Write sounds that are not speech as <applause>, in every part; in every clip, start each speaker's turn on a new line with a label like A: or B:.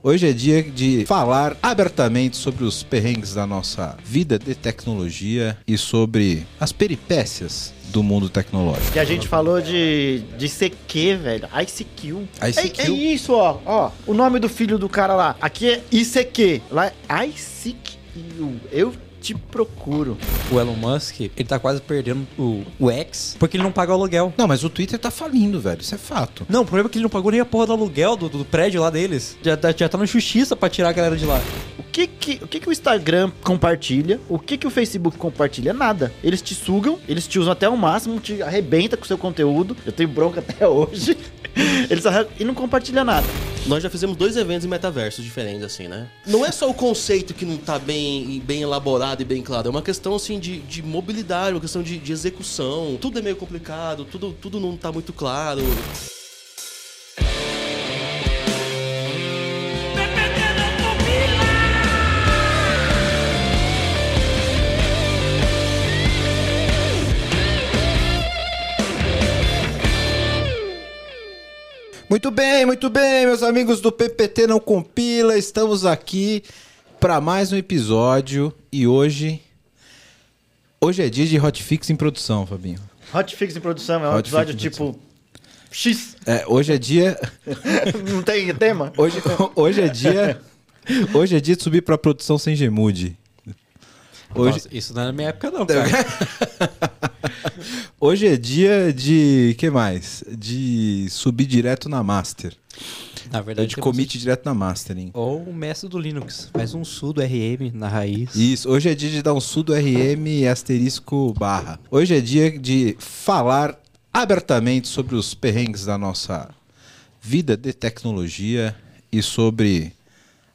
A: Hoje é dia de falar abertamente sobre os perrengues da nossa vida de tecnologia e sobre as peripécias do mundo tecnológico.
B: Que a gente falou de, de CQ, velho. ICQ.
A: ICQ?
B: É, é isso, ó. Ó, o nome do filho do cara lá. Aqui é ICQ. Lá é ICQ. Eu te procuro.
C: O Elon Musk, ele tá quase perdendo o, o X porque ele não paga o aluguel.
A: Não, mas o Twitter tá falindo, velho. Isso é fato.
C: Não, o problema é que ele não pagou nem a porra do aluguel do, do prédio lá deles. Já, tá- já tá na justiça pra tirar a galera de lá.
B: O que que, o que que o Instagram compartilha? O que que o Facebook compartilha? Nada. Eles te sugam, eles te usam até o máximo, te arrebenta com o seu conteúdo. Eu tenho bronca <laughs> até hoje. <laughs> Eles arrancam e não compartilham nada.
D: Nós já fizemos dois eventos em metaversos diferentes, assim, né? Não é só o conceito que não tá bem, bem elaborado e bem claro, é uma questão, assim, de, de mobilidade, uma questão de, de execução. Tudo é meio complicado, tudo, tudo não tá muito claro.
A: Muito bem, muito bem, meus amigos do PPT Não Compila. Estamos aqui para mais um episódio e hoje. Hoje é dia de hotfix em produção, Fabinho.
B: Hotfix em produção é um
A: Hotfix
B: episódio
A: em
B: tipo X.
A: É, hoje é dia. <laughs>
B: não tem tema?
A: Hoje, hoje é dia. Hoje é dia de subir pra produção sem gemude. Hoje,
C: Nossa, isso não é na minha época, não, <laughs> cara. <laughs>
A: hoje é dia de. que mais? De subir direto na Master.
C: Na verdade,
A: de commit direto na Mastering.
C: Ou o mestre do Linux. Faz um sudo RM na raiz.
A: Isso, hoje é dia de dar um sudo RM asterisco barra. Hoje é dia de falar abertamente sobre os perrengues da nossa vida de tecnologia e sobre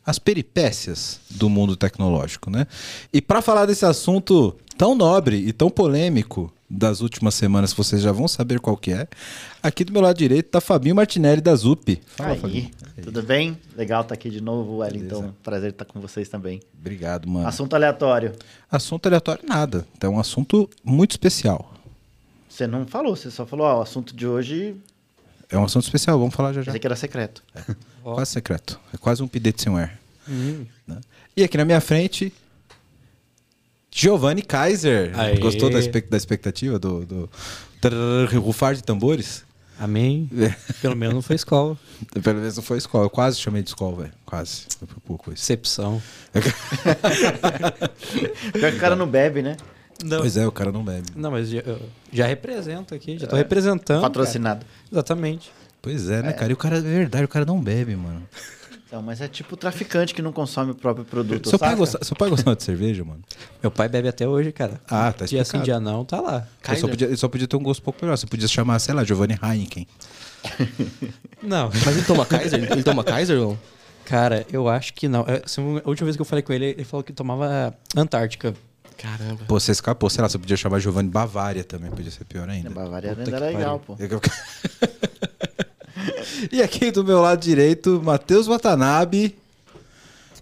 A: as peripécias do mundo tecnológico, né? E para falar desse assunto tão nobre e tão polêmico das últimas semanas, vocês já vão saber qual que é, aqui do meu lado direito tá Fabinho Martinelli da ZUP. Fala, Fabinho.
B: Aí, tudo bem? Legal estar aqui de novo, Wellington. Prazer estar com vocês também.
A: Obrigado, mano.
B: Assunto aleatório.
A: Assunto aleatório nada, então é um assunto muito especial.
B: Você não falou, você só falou, ó, o assunto de hoje,
A: É um assunto especial, vamos falar já já.
B: pensei que era secreto.
C: Ó.
A: Quase secreto. É quase um PDTWare.
C: Hum.
A: Né? E aqui na minha frente, Giovanni Kaiser.
C: Aê.
A: Gostou da, expec- da expectativa do, do rufar de tambores?
C: Amém. Pelo menos não foi escola. <laughs>
A: Pelo menos não foi escola. Eu quase chamei de escola, velho. Quase. Foi por pouco isso.
C: Excepção. <laughs>
B: Pior que o cara não bebe, né?
C: Não,
A: Pois é, o cara não bebe.
C: não mas já, eu já represento aqui. Já tô representando.
B: Patrocinado.
C: cara. Exatamente.
A: Pois é, né, cara? E o cara, é verdade, o cara não bebe, mano.
B: Então, mas é tipo o traficante que não consome o próprio produto.
A: Seu pai,
B: saca?
A: gosta, seu pai gostava de cerveja, mano?
C: Meu pai bebe até hoje, cara.
A: Ah, tá
C: Dia sim,
A: explicado.
C: dia não, tá lá.
A: Ele só,
D: Kaiser.
A: podia, ele só podia ter um gosto um pouco melhor. Você podia chamar, sei lá, Giovanni Heineken. <laughs>
C: Não,
D: Mas ele toma Kaiser? Ele toma Kaiser, não?
C: cara, eu acho que não. É, A última vez que eu falei com ele, ele falou que tomava Antártica.
D: Caramba.
A: Pô, você escapou, sei lá, você podia chamar Giovanni Bavária também, podia ser pior ainda.
B: Bavária
C: Puta
B: ainda era legal, pô. <laughs>
A: e aqui do meu lado direito, Matheus Watanabe,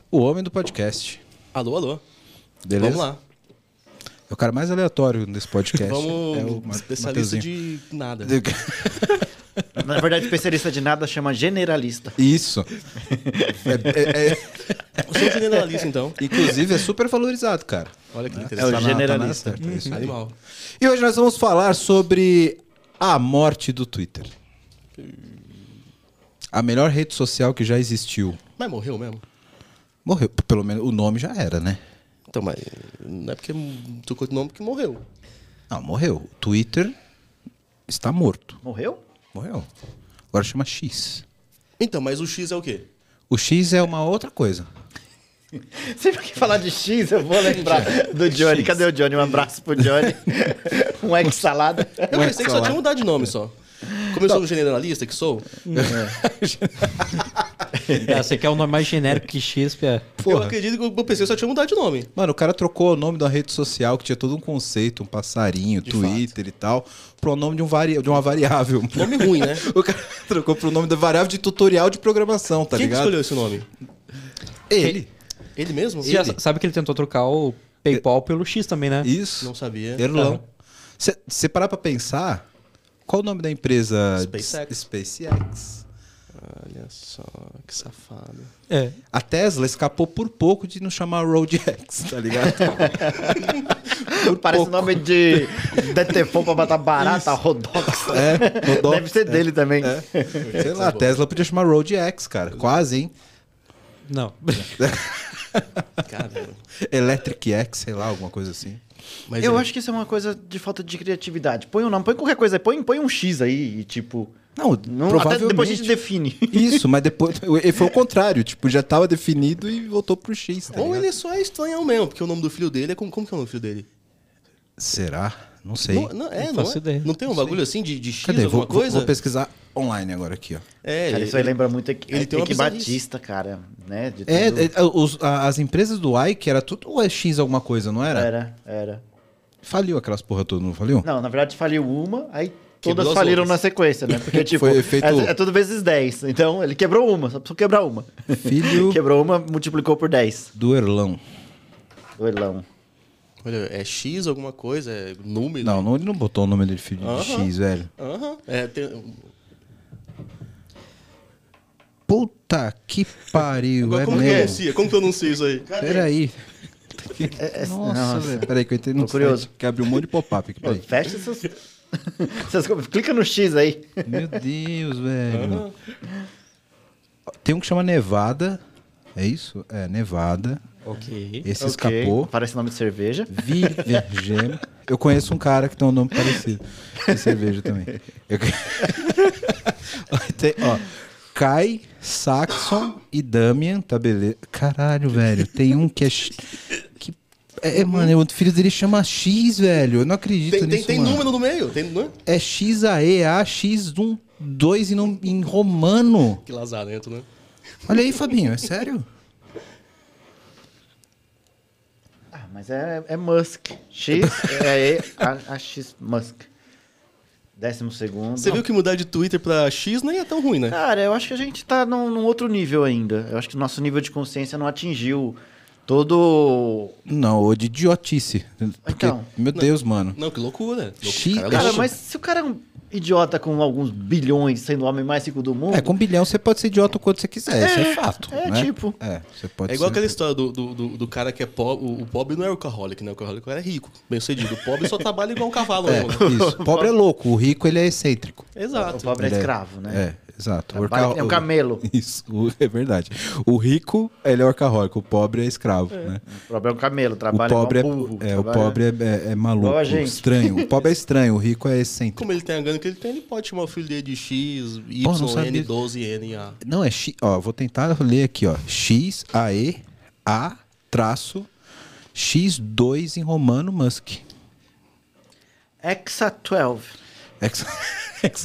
A: o homem do podcast.
D: Alô, alô.
A: Beleza?
D: Vamos lá.
A: É o cara mais aleatório desse podcast.
D: Vamos,
A: é o
D: especialista
A: Mateuzinho.
D: de nada. <laughs>
B: Na verdade, especialista de nada chama generalista.
A: Isso. É- é- é-
D: Eu sou generalista, então.
A: inclusive, é super valorizado, cara.
D: Olha que
B: É o
D: interessante.
A: Tá na- tá na
B: generalista.
A: certa, é isso aí.
D: Animal.
A: E hoje nós vamos falar sobre a morte do Twitter. A melhor rede social que já existiu.
D: Mas morreu mesmo?
A: Morreu. Pelo menos o nome já era, né?
D: Então, mas não é porque tocou o nome que morreu.
A: Não, morreu. O Twitter está morto.
B: Morreu?
A: Morreu. Agora chama X.
D: Então, mas o X é o quê?
A: O X é uma outra coisa. <laughs>
B: Sempre que falar de X, eu vou lembrar do Johnny. Cadê o Johnny? Um abraço pro Johnny. <laughs> um egg salada.
D: Eu pensei que só tinha mudado de nome só. Como eu sou um generalista que sou,
C: Ah, <laughs> você quer um nome mais genérico que X, Pia?
D: eu acredito que eu pensei que só tinha mudado de nome.
A: Mano, o cara trocou o nome da rede social, que tinha todo um conceito, um passarinho, Twitter e tal, pro nome de, um vari... de uma variável.
D: Nome ruim, né? <laughs>
A: O cara trocou pro nome da variável de tutorial de programação, tá
D: Quem que
A: ligado?
D: escolheu esse nome?
A: Ele.
D: Ele mesmo?
C: Já sabe que ele tentou trocar o PayPal pelo X também, né?
A: Isso.
D: Não sabia.
A: Erlão. Você parar pra pensar, qual o nome da empresa?
D: SpaceX.
A: SpaceX.
D: Olha só, que safado.
C: É.
A: A Tesla escapou por pouco de não chamar Road X, tá ligado? <laughs>
B: Parece o nome de Detefon pra matar barata, Rodox.
A: É, Rodox,
B: Deve ser
A: é.
B: dele também. <laughs>
A: Sei lá, a Tesla podia chamar Road X, cara. Quase, hein?
C: Não. <laughs>
D: Caramba.
A: Electric X, sei lá, alguma coisa assim.
D: Mas
B: Eu
D: é-
B: acho que isso é uma coisa de falta de criatividade. Põe um nome, põe qualquer coisa aí, põe, põe um X aí e tipo.
A: Não,
B: Não, até
A: provavelmente...
B: depois a gente define. <laughs>
A: Isso, mas depois foi o contrário, tipo, já tava definido e voltou pro X, tá
D: Ou
A: ligado?
D: ele só é estranhão mesmo, porque o nome do filho dele é. Como, como que é o nome do filho dele?
A: Será? Não sei.
D: Não, não, é,
C: Não
D: não, é? Não tem um bagulho assim de, de X,
A: Cadê?
D: alguma
A: Vou,
D: coisa?
A: vou pesquisar online agora aqui, ó.
D: É,
B: Cara,
D: ele,
B: isso aí lembra muito Equi-
D: ele tem bizarrice.
B: Batista, cara. Né? De
A: É,
B: tudo.
A: é, os- as empresas do Ike era tudo ou é X alguma coisa, não era?
B: Era, era.
A: Faliu aquelas porra todas, não faliu?
B: Não, na verdade faliu uma, aí todas
D: as
B: faliram
D: outras.
B: na sequência, né? Porque, <laughs> tipo,
A: Foi feito-
B: é, é tudo vezes 10. Então, ele quebrou uma, só precisou quebrar uma.
A: Filho <laughs>
B: Quebrou uma, multiplicou por 10.
A: do Erlão.
B: Do Elão.
D: Olha, é X alguma coisa, é número.
A: Não, não, ele não botou o nome dele filho de
D: Aham.
A: X, velho.
D: Aham. É, tem-
A: Puta que pariu,
D: Agora,
A: é
D: como que
A: mesmo.
D: pronuncia? Como pronuncia isso aí?
A: Peraí.
B: É, é-
A: Nossa, velho. Peraí que eu entrei no
B: Tô curioso.
A: site que abriu um monte de pop-up aqui,
B: Pô,
A: peraí.
B: fecha essas... <laughs> essas coisas. Clica no X aí.
A: Meu Deus, velho. Tem um que chama Nevada. É isso? É, Nevada.
C: Ok.
A: Esse
B: Ok,
A: escapou.
B: Parece nome de cerveja.
A: Virgem. Eu conheço um cara que tem um nome parecido. De cerveja também. Eu... <laughs> tem, ó, Kai, Saxon e Damian, tá beleza? Caralho, velho. Tem um que é. X- Que... É, mano, o filho dele chama X, velho. Eu não acredito
D: Tem, tem,
A: nisso.
D: tem
A: mano.
D: número no meio? Tem, não é?
A: É XAEA, X1, 2 em, em romano.
D: Que lazarento, né?
A: Olha aí, Fabinho, é sério?
B: Ah, mas é, é Musk. X é E, a, a X Musk. Décimo segundo.
D: Você viu que mudar de Twitter pra X nem é tão ruim, né?
B: Cara, eu acho que a gente tá num, num outro nível ainda. Eu acho que o nosso nível de consciência não atingiu todo.
A: Não, ou de idiotice. Porque,
B: Então.
A: meu Deus, mano.
D: Não, que loucura. Louco-
A: X-
D: cara,
B: Cara,
D: louco.
B: mas se o cara é um idiota com alguns bilhões, sendo o homem mais rico do mundo.
A: É, com bilhão você pode ser idiota o quanto você quiser, isso é fato.
B: é,
A: né?
B: tipo.
A: É, você pode
D: É igual
A: ser.
D: aquela história do, do, do, do cara que é pobre. O, o pobre não é workaholic, né? O workaholic é rico, bem sucedido. O pobre só trabalha igual um cavalo.
A: É,
D: né?
A: isso. Pobre é louco, o rico ele é excêntrico.
D: Exato.
B: O pobre é
A: Ele
B: escravo, né?
A: É, exato. O
B: Trabalha-
A: worka-
B: é um camelo. <laughs>
A: Isso, o- é verdade. O rico, ele é workaholic, o pobre é escravo, né?
B: O pobre é um camelo,
A: O
B: trabalha
A: pobre, é,
B: burro.
A: é, o
B: trabalha-
A: pobre é, é- é maluco,
B: Igual a gente.
A: estranho. O pobre é estranho, o rico é excêntrico.
D: Como ele tem a grana que ele tem, ele pode chamar o filho dele de X, Y,
A: Pô.
D: N, 12, N, A.
A: Não, é X. Ó, vou tentar ler aqui, ó. X, A, E, A, traço, X2 em romano, Musk.
B: Exa 12.
A: Exa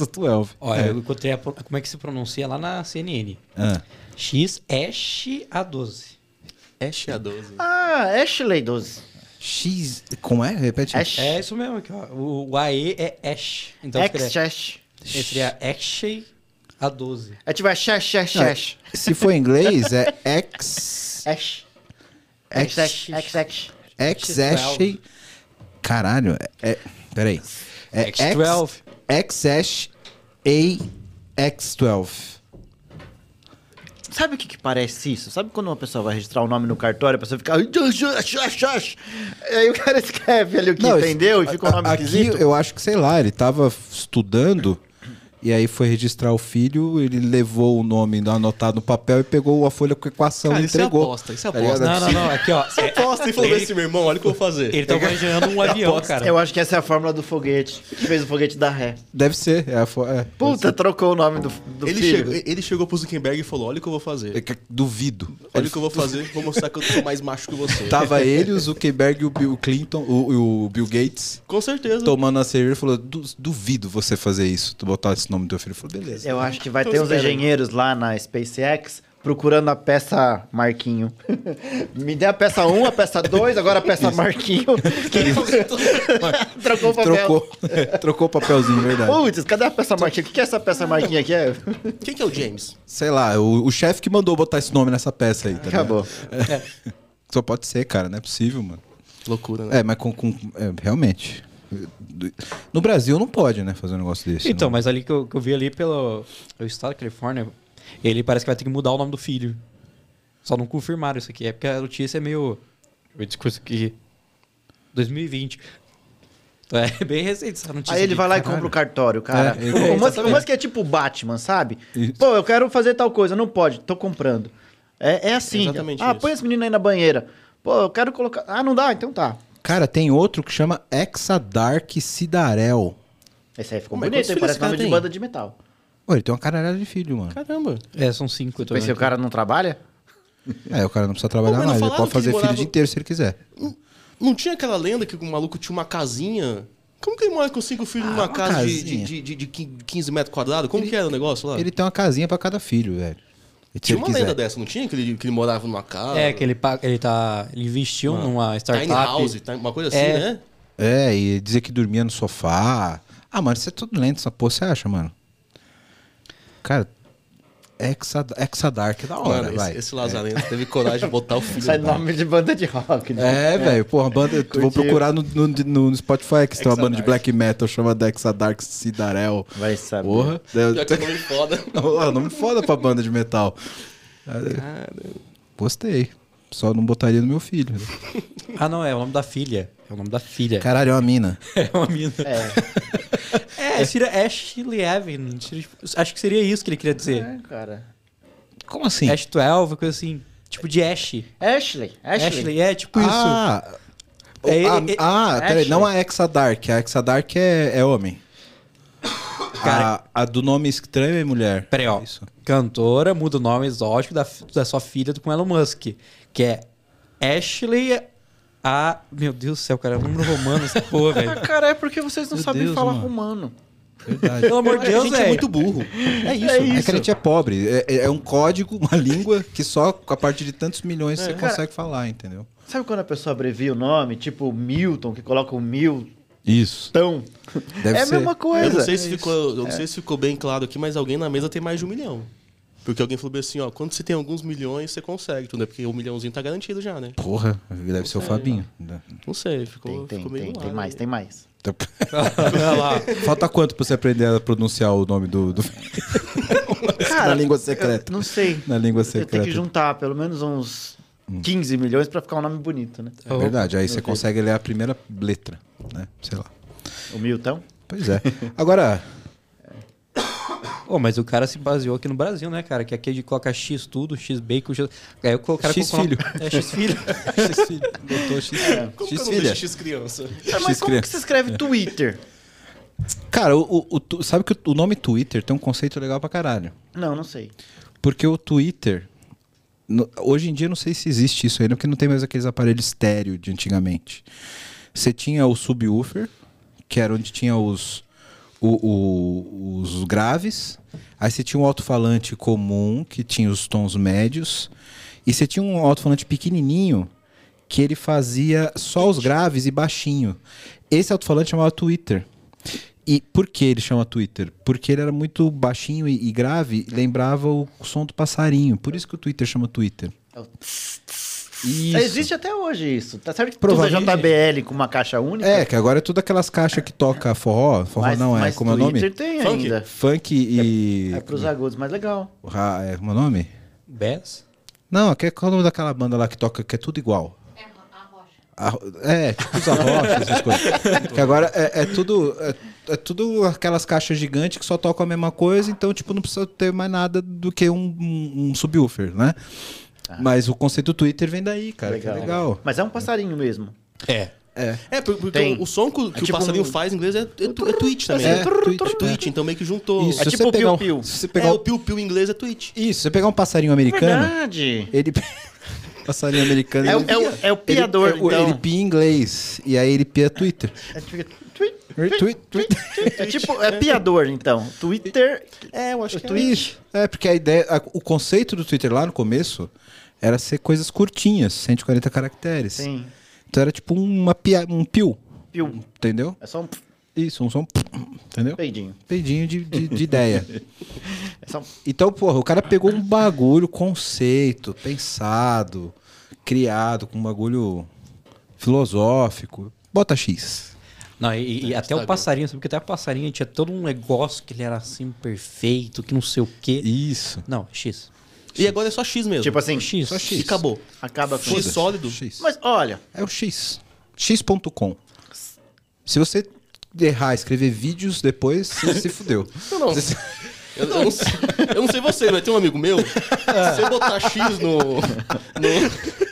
A: <laughs> 12.
C: Olha,
A: É.
C: eu encontrei a como é que se pronuncia lá na CNN.
A: Ah.
C: X Ash A12.
D: Ash A12.
B: Ah, Ashley 12.
A: X. Como é? Repete.
B: Ash.
C: É isso mesmo aqui, ó. O, o AE é Ash. Então
B: Ex
C: escreve-
B: Ash.
C: seria Ashley A12.
B: É tipo, é Shash, Shash,
A: Não,
B: Shash.
A: Se for em inglês, é <laughs> X.
B: Ash.
A: X.
B: X, X, X.
A: X, Ash. Caralho. É. é- Peraí. É
C: X12.
A: X, Ash, A, X12.
B: Sabe o que, que parece isso? Sabe quando uma pessoa vai registrar o nome no cartório, a pessoa fica. Aí o cara <laughs> escreve ali o que
A: Não,
B: entendeu e fica um nome
A: Aqui
B: esquisito.
A: eu acho que, sei lá, ele tava estudando e aí foi registrar o filho, ele levou o nome anotado no papel e pegou a folha com equação
D: Cara,
A: e
D: isso é
A: entregou.
D: aposta, isso é
A: Tá
D: aposta.
C: Não, não, não. Aqui, ó.
D: Você aposta e falou
C: Ele-
D: assim, meu irmão, olha o que eu vou fazer.
C: Ele tá manejando um <laughs> avião, cara.
B: Eu acho que essa é a fórmula do foguete. Que fez o foguete dar ré.
A: Deve ser. É a fo- é,
B: Puta, trocou o nome do, do
D: Ele
B: filho.
D: chegou, ele chegou pro Zuckerberg e falou: olha o que eu vou
A: é
D: fazer.
A: que- duvido.
D: Olha o que eu vou fazer, vou mostrar que eu sou mais macho que você.
A: Tava ele, o Zuckerberg e o Bill Clinton, o, o Bill Gates,
D: Com certeza.
A: tomando a cerveja e falou: "Du- duvido você fazer isso, tu botar esse nome do teu filho. Ele falou, beleza.
B: Eu acho que vai ter uns engenheiros lá na SpaceX procurando a peça Marquinho. <laughs> Me dê a peça 1, a peça 2, agora a peça Marquinho. <laughs> Trocou o papel.
A: Trocou, trocou o papelzinho, verdade.
B: Putz, cadê a peça Marquinho? O que é essa peça Marquinho aqui? É?
D: Quem que é o James?
A: Sei lá, o, o chefe que mandou botar esse nome nessa peça aí. Tá ligado?
B: Acabou.
A: Só pode ser, cara, não é possível, mano.
D: Loucura, né?
A: É, mas com. com- é, realmente. No Brasil não pode, né, fazer um negócio desse.
C: Então,
A: não.
C: mas ali que eu, que eu vi ali pelo o estado da Califórnia, Ele parece que vai ter que mudar o nome do filho. Só não confirmaram isso aqui. É porque a notícia é meio. O discurso aqui. 2020. Então é bem recente essa notícia.
B: Aí ele
C: aqui.
B: vai lá e compra o cartório, cara.
A: É,
B: o
C: exatamente.
B: Musk é tipo Batman, sabe?
A: Isso.
B: Pô, eu quero fazer tal coisa, não pode, tô comprando. É, é assim.
D: Exatamente
B: ah,
D: isso.
B: põe esse menino aí na banheira. Pô, eu quero colocar. Ah, não dá, então tá.
A: Cara, tem outro que chama Exadark Cidarel.
B: Esse aí ficou
D: Mas
B: bonito,
D: quantos
B: hein?
D: filhos
B: Parece
D: esse cara
B: nome de
D: tem?
B: banda de metal.
A: Pô, ele tem uma caralhada de filho, mano.
D: Caramba.
C: É, são cinco. Eu tô
B: Pensei,
C: vendo
B: o cara não trabalha?
A: É, o cara não precisa trabalhar
D: Pô, mas não
A: mais. Ele
D: falaram
A: pode
D: que
A: fazer
D: ele
A: filho o
D: morava-
A: dia inteiro se ele quiser.
D: Não tinha aquela lenda que o maluco tinha uma casinha? Como que ele mora com cinco filhos numa
A: uma
D: casa de,
A: casinha.
D: de, de, de 15 metros quadrados? Como que era o negócio lá?
A: Ele tem uma casinha pra cada filho, velho.
D: Tinha uma
A: quiser.
D: lenda dessa, não tinha? Que ele, que ele morava numa casa.
C: É, que ele, pa- ele tá. Ele investiu numa startup.
D: Tiny house, uma coisa assim,
C: É.
D: né?
A: É, e dizer que dormia no sofá. Ah, mano, isso é tudo lento, essa porra, você acha, mano? Cara, Exa, Exadark é da hora,
D: Mano,
A: vai.
D: esse, esse Lazarento teve coragem de botar o filho.
B: Sai nome de banda de rock, né?
A: É, velho, porra, banda. Vou procurar no, no, no Spotify que tem uma banda de black metal chamada Exadark Cidarel.
B: Vai saber.
A: Porra.
D: Pior que é <laughs> nome foda.
A: Ó, nome foda pra banda de metal. Gostei. Só não botaria no meu filho. <laughs>
C: Ah, não, é o nome da filha. É o nome da filha.
A: Caralho, é uma mina. <laughs>
C: É uma mina.
B: É, <laughs>
C: É, seria Ashley Evan. Acho que seria isso que ele queria dizer.
B: é, cara.
A: Como assim?
C: Ash 12, coisa assim. Tipo de Ash.
B: Ashley, Ashley.
C: Ashley, é tipo isso.
A: Ah,
C: É ele-
A: ah,
C: ele-
A: ah, peraí,
B: Ashley.
A: não a Exadark. A Exadark é, é homem.
C: Cara-
A: a, a do nome estranho é mulher.
C: Peraí, ó.
A: Isso.
C: Cantora muda o nome exótico da, da sua filha com Elon Musk. Que é Ashley a. Meu Deus do céu, cara. É um número romano essa porra, <laughs>
B: Ah,
C: velho.
B: cara, é porque vocês não
A: Meu
B: sabem
A: Deus,
B: falar
A: mano.
B: romano.
A: Verdade.
C: Pelo amor de
D: a
C: Deus,
D: gente é
C: velho.
D: muito burro. É isso.
A: É que a gente é pobre. É, é um código, uma <laughs> língua que só a partir de tantos milhões você
B: cara-
A: consegue falar, entendeu?
B: Sabe quando a pessoa abrevia o nome? Tipo Milton, que coloca o Milton.
A: Isso. Deve
B: é a
A: ser.
B: mesma coisa.
D: Eu não sei se ficou, eu não sei se ficou bem claro aqui, mas alguém na mesa tem mais de um milhão. Porque alguém falou assim, ó, quando você tem alguns milhões, você consegue, tudo, né? Porque um milhãozinho tá garantido já, né?
A: Porra, deve ser o Fabinho.
D: Não sei, ficou,
B: Tem, tem,
D: ficou meio
B: tem,
D: no
B: tem mais,
D: aí.
B: tem mais. <laughs>
C: Lá.
A: Falta quanto pra você aprender a pronunciar o nome do. do... na língua secreta.
B: Não sei.
A: Na língua secreta.
B: que juntar pelo menos uns
A: Hum.
B: 15 milhões pra ficar um nome bonito, né?
A: É verdade, aí você consegue ler a primeira letra, né? Sei lá.
B: O Milton.
A: Pois é. Agora,
C: Ô, mas o cara se baseou aqui no Brasil, né, cara? Que aqui a gente coloca X tudo, X bacon, X... Aí o cara
A: X
C: colocou-
A: filho.
C: É, X filho. <laughs>
A: X filho. Botou X,
D: Como que
A: X filha.
D: X criança?
B: Ah, mas como que se escreve Twitter?
A: Cara, o, o- o tu- sabe que o, nome Twitter tem um conceito legal pra caralho.
B: Não, não sei.
A: Porque o Twitter. no- hoje em dia eu não sei se existe isso ainda, porque não tem mais aqueles aparelhos estéreo de antigamente. Você tinha o subwoofer, que era onde tinha os, o- o- os graves. Aí você tinha um alto-falante comum, que tinha os tons médios. E você tinha um alto-falante pequenininho, que ele fazia só os graves e baixinho. Esse alto-falante chamava Twitter. E por que ele chama Twitter? Porque ele era muito baixinho e, e grave, lembrava o som do passarinho. Por isso que o Twitter chama Twitter. Isso.
B: Existe até hoje isso. Tá certo que
A: Provavelmente.
B: usa JBL com uma caixa única?
A: É, que agora é tudo aquelas caixas que toca forró. Forró
B: mas,
A: não, é
B: mas
A: como é o nome?
B: tem
D: Funk?
B: ainda.
A: Funk e.
B: É pros agudos, mais legal.
A: Ra- é, como é o nome?
C: Bass?
A: Não, que- qual é o nome daquela banda lá que toca, que é tudo igual? A Ro- É, tipo os arrochas, essas coisas. <laughs> Que agora é, é tudo. É, é tudo aquelas caixas gigantes que só tocam a mesma coisa, então, tipo, não precisa ter mais nada do que um, um, um subwoofer, né? Mas o conceito Twitter vem daí, cara. Que é legal.
B: Mas é um passarinho mesmo.
C: É.
A: É.
D: É, por- porque
B: Tem.
D: o, som que, o- que
B: É tipo
D: o passarinho
B: um-
D: faz em inglês é, é, é tweet também.
A: É,
D: né?
A: tweet,
D: É tweet, então meio que juntou.
A: Isso,
B: É tipo
A: um-
B: piu-piu.
D: É,
A: pegar um-
D: o piu-piu em inglês é tweet.
A: Isso, você pegar um passarinho americano,
B: Verdade.
A: ele. <laughs> passarinho americano.
B: É, o-
A: ele-
B: é o, é o piador,
A: ele, é o-
B: então.
A: Ele pia em inglês. E aí ele pia Twitter.
B: É, tipo- tweet,
A: Tweet, tweet.
B: é tipo, é piador, então. Twitter.
D: É, eu acho que
B: tweet.
A: Isso. É, porque a ideia. a- o conceito do Twitter lá no começo era ser coisas curtinhas, 140 caracteres.
B: Sim.
A: Então era tipo uma pia, um piu.
B: Piu.
A: Entendeu?
B: É só um
A: Isso, um som. Entendeu?
B: peidinho.
A: Peidinho de, de, de ideia. <laughs>
B: É só um...
A: Então, porra, o cara pegou um bagulho, conceito, pensado, criado, com um bagulho filosófico. Bota X.
C: Não, e, e até o passarinho, sabe? Porque até o passarinho tinha todo um negócio que ele era assim perfeito, que não sei o quê.
A: Isso.
C: Não, X.
D: E agora é só X mesmo.
B: Tipo assim,
C: X.
A: Só X.
D: E acabou.
B: acaba com
D: X sólido.
A: X.
B: Mas olha,
A: É o X. X.com. Se você errar escrever vídeos depois, você se fudeu. <laughs>
D: Não, não.
A: Você-
D: Eu, eu não sei, eu não sei você, mas tem um amigo meu. <laughs> Se você botar X no. no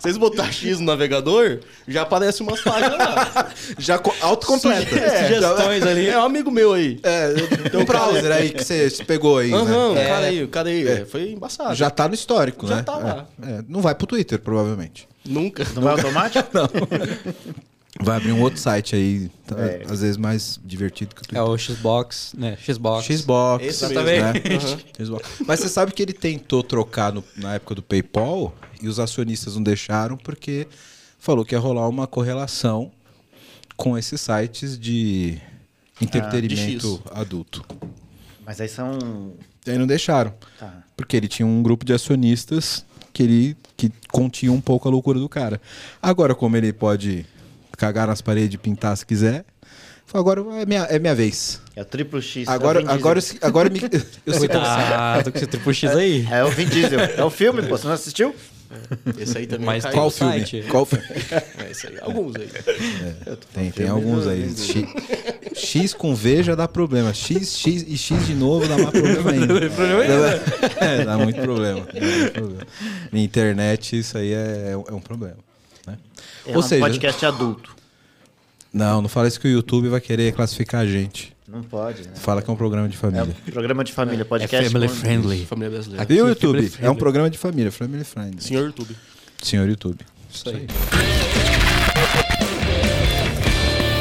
D: vocês botar X no navegador, já aparece umas páginas lá. <laughs>
A: Já co- autocompleta.
D: É,
C: Sugestões ali.
D: É um amigo meu aí.
A: É, tem um <laughs> browser aí que você pegou aí,
D: Aham,
A: né?
D: o cara aí, o cara aí. é, Foi embaçado.
A: Já tá no histórico,
D: Já
A: né?
D: tá lá.
A: É, é, não vai pro Twitter, provavelmente.
D: Nunca.
B: não vai automático? <laughs>
A: Vai abrir um outro site aí, tá-
B: É.
A: às vezes mais divertido que o
C: É
A: Twitter.
C: o Xbox, né? Xbox.
A: Xbox.
C: Exatamente.
A: né? <laughs> Xbox. Mas você sabe que ele tentou trocar no- na época do PayPal e os acionistas não deixaram porque falou que ia rolar uma correlação com esses sites de entretenimento adulto.
B: Mas aí são.
A: E aí não deixaram.
B: Tá.
A: Porque ele tinha um grupo de acionistas que ele que continha um pouco a loucura do cara. Agora, como ele pode cagar nas paredes e pintar se quiser, agora é minha, é minha vez.
B: É o triplo X. é
A: Agora,
B: Vin Diesel.
A: agora, eu- agora me, eu <laughs> sei como
C: Cuidado com esse triplo X aí.
B: É o Vin Diesel. É o filme, pô. Você não assistiu?
D: Esse aí também
C: Mas.
A: Qual filme?
C: site.
A: Qual filme?
D: É, esse aí. Alguns aí.
A: Tem, tem alguns aí. X, X com V já dá problema. X, X e X de novo dá mais problema ainda. É, dá muito problema. Dá muito problema. Na internet, isso aí é, é um problema. Né?
B: É
A: Ou
B: um
A: seja,
B: podcast adulto.
A: não, não fala isso que o YouTube vai querer classificar a gente.
B: Não pode, né?
A: Fala que é um programa de
B: É
A: família.
B: um programa de família,
C: É
B: podcast.
C: family
B: com-
C: friendly.
D: Família brasileira.
A: Viu,
C: Aqui,
A: YouTube? É um programa de família, family friendly.
D: Senhor YouTube.
A: Senhor YouTube.
C: Isso aí.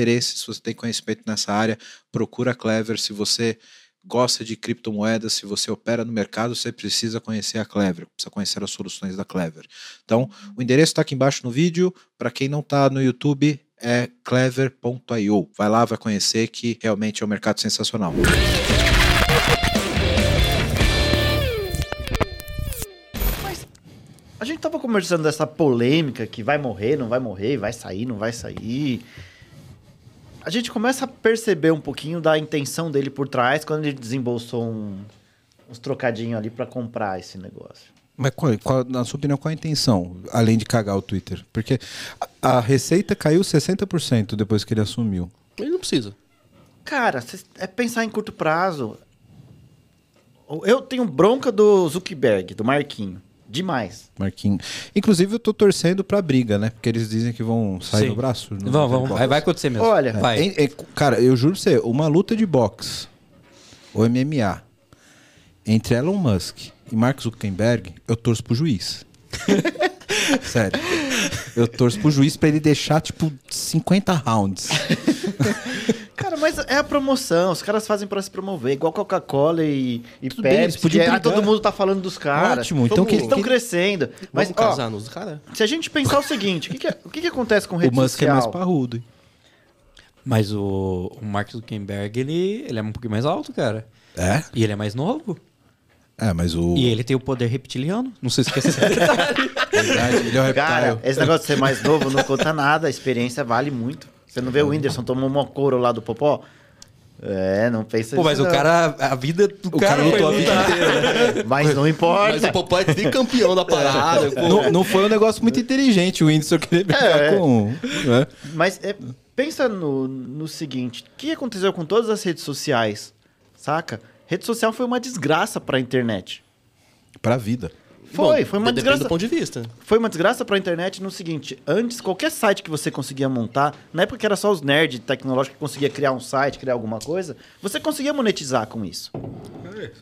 A: interesse, se você tem conhecimento nessa área, procura a Clever. Se você gosta de criptomoedas, se você opera no mercado, você precisa conhecer a Clever, precisa conhecer as soluções da Clever. Então, o endereço está aqui embaixo no vídeo. Para quem não está no YouTube, é clever.io. Vai lá, vai conhecer que realmente é um mercado sensacional.
B: A gente tava conversando dessa polêmica que vai morrer, não vai morrer, vai sair, não vai sair. A gente começa a perceber um pouquinho da intenção dele por trás quando ele desembolsou um- uns trocadinhos ali pra comprar esse negócio.
A: Mas qual, qual- na sua opinião, qual a intenção, além de cagar o Twitter? Porque a, a receita caiu 60% depois que ele assumiu.
D: Ele não precisa.
B: Cara, cê- é pensar em curto prazo. Eu tenho bronca do Zuckerberg, do Marquinho. Demais.
A: Marquinhos. Inclusive, eu tô torcendo pra briga, né? Porque eles dizem que vão sair
C: Sim.
A: no braço. no-
C: vamos.
A: boxe.
C: Vai, vai acontecer mesmo.
B: Olha,
C: vai.
A: É, é, cara, eu juro pra você, uma luta de boxe, ou MMA, entre Elon Musk e Mark Zuckerberg, eu torço pro juiz. <laughs> Sério. Eu torço pro juiz pra ele deixar, tipo, 50 rounds. <laughs>
B: Cara, mas é a promoção. Os caras fazem pra se promover. Igual Coca-Cola e, e
A: Tudo bem, eles
B: Pepsi.
A: podiam
B: que, ah, todo mundo tá falando dos caras.
A: Ótimo, então que
B: Eles estão crescendo. Mas,
D: Vamos
B: ó,
D: casar nos cara?
B: se a gente pensar o seguinte, o que, que, é- o que, que acontece com
A: O
B: rede
A: Musk é mais parrudo. hein?
C: Mas o, o Mark Zuckerberg, ele, ele é um pouquinho mais alto, cara.
A: É?
C: E ele é mais novo.
A: É, mas o.
C: E ele tem o poder reptiliano. Não sei se esquece esse detalhe.
A: Verdade, ele é o
B: Cara, esse negócio de ser mais novo não conta nada. A experiência vale muito. Você não vê o Whindersson tomou um couro lá do Popó? É, não pensa
C: Pô, mas o
B: não.
C: cara, a vida do
A: O cara
C: cara,
A: lutou a vida inteira.
B: Mas não
D: Mas
B: importa.
D: o Popó é tricampeão da parada. pô.
A: Não, não foi um negócio muito inteligente o Whindersson querer brigar
B: É.
A: com. né?
B: Mas é, pensa no, no seguinte: o que aconteceu com todas as redes sociais? Saca? Rede social foi uma desgraça pra internet.
A: Pra vida.
B: Foi,
D: Bom,
B: foi uma desgraça.
D: do ponto de vista.
B: Foi uma desgraça pra internet no seguinte: antes, qualquer site que você conseguia montar, na época que era só os nerds tecnológicos que conseguia criar um site, criar alguma coisa, você conseguia monetizar com isso.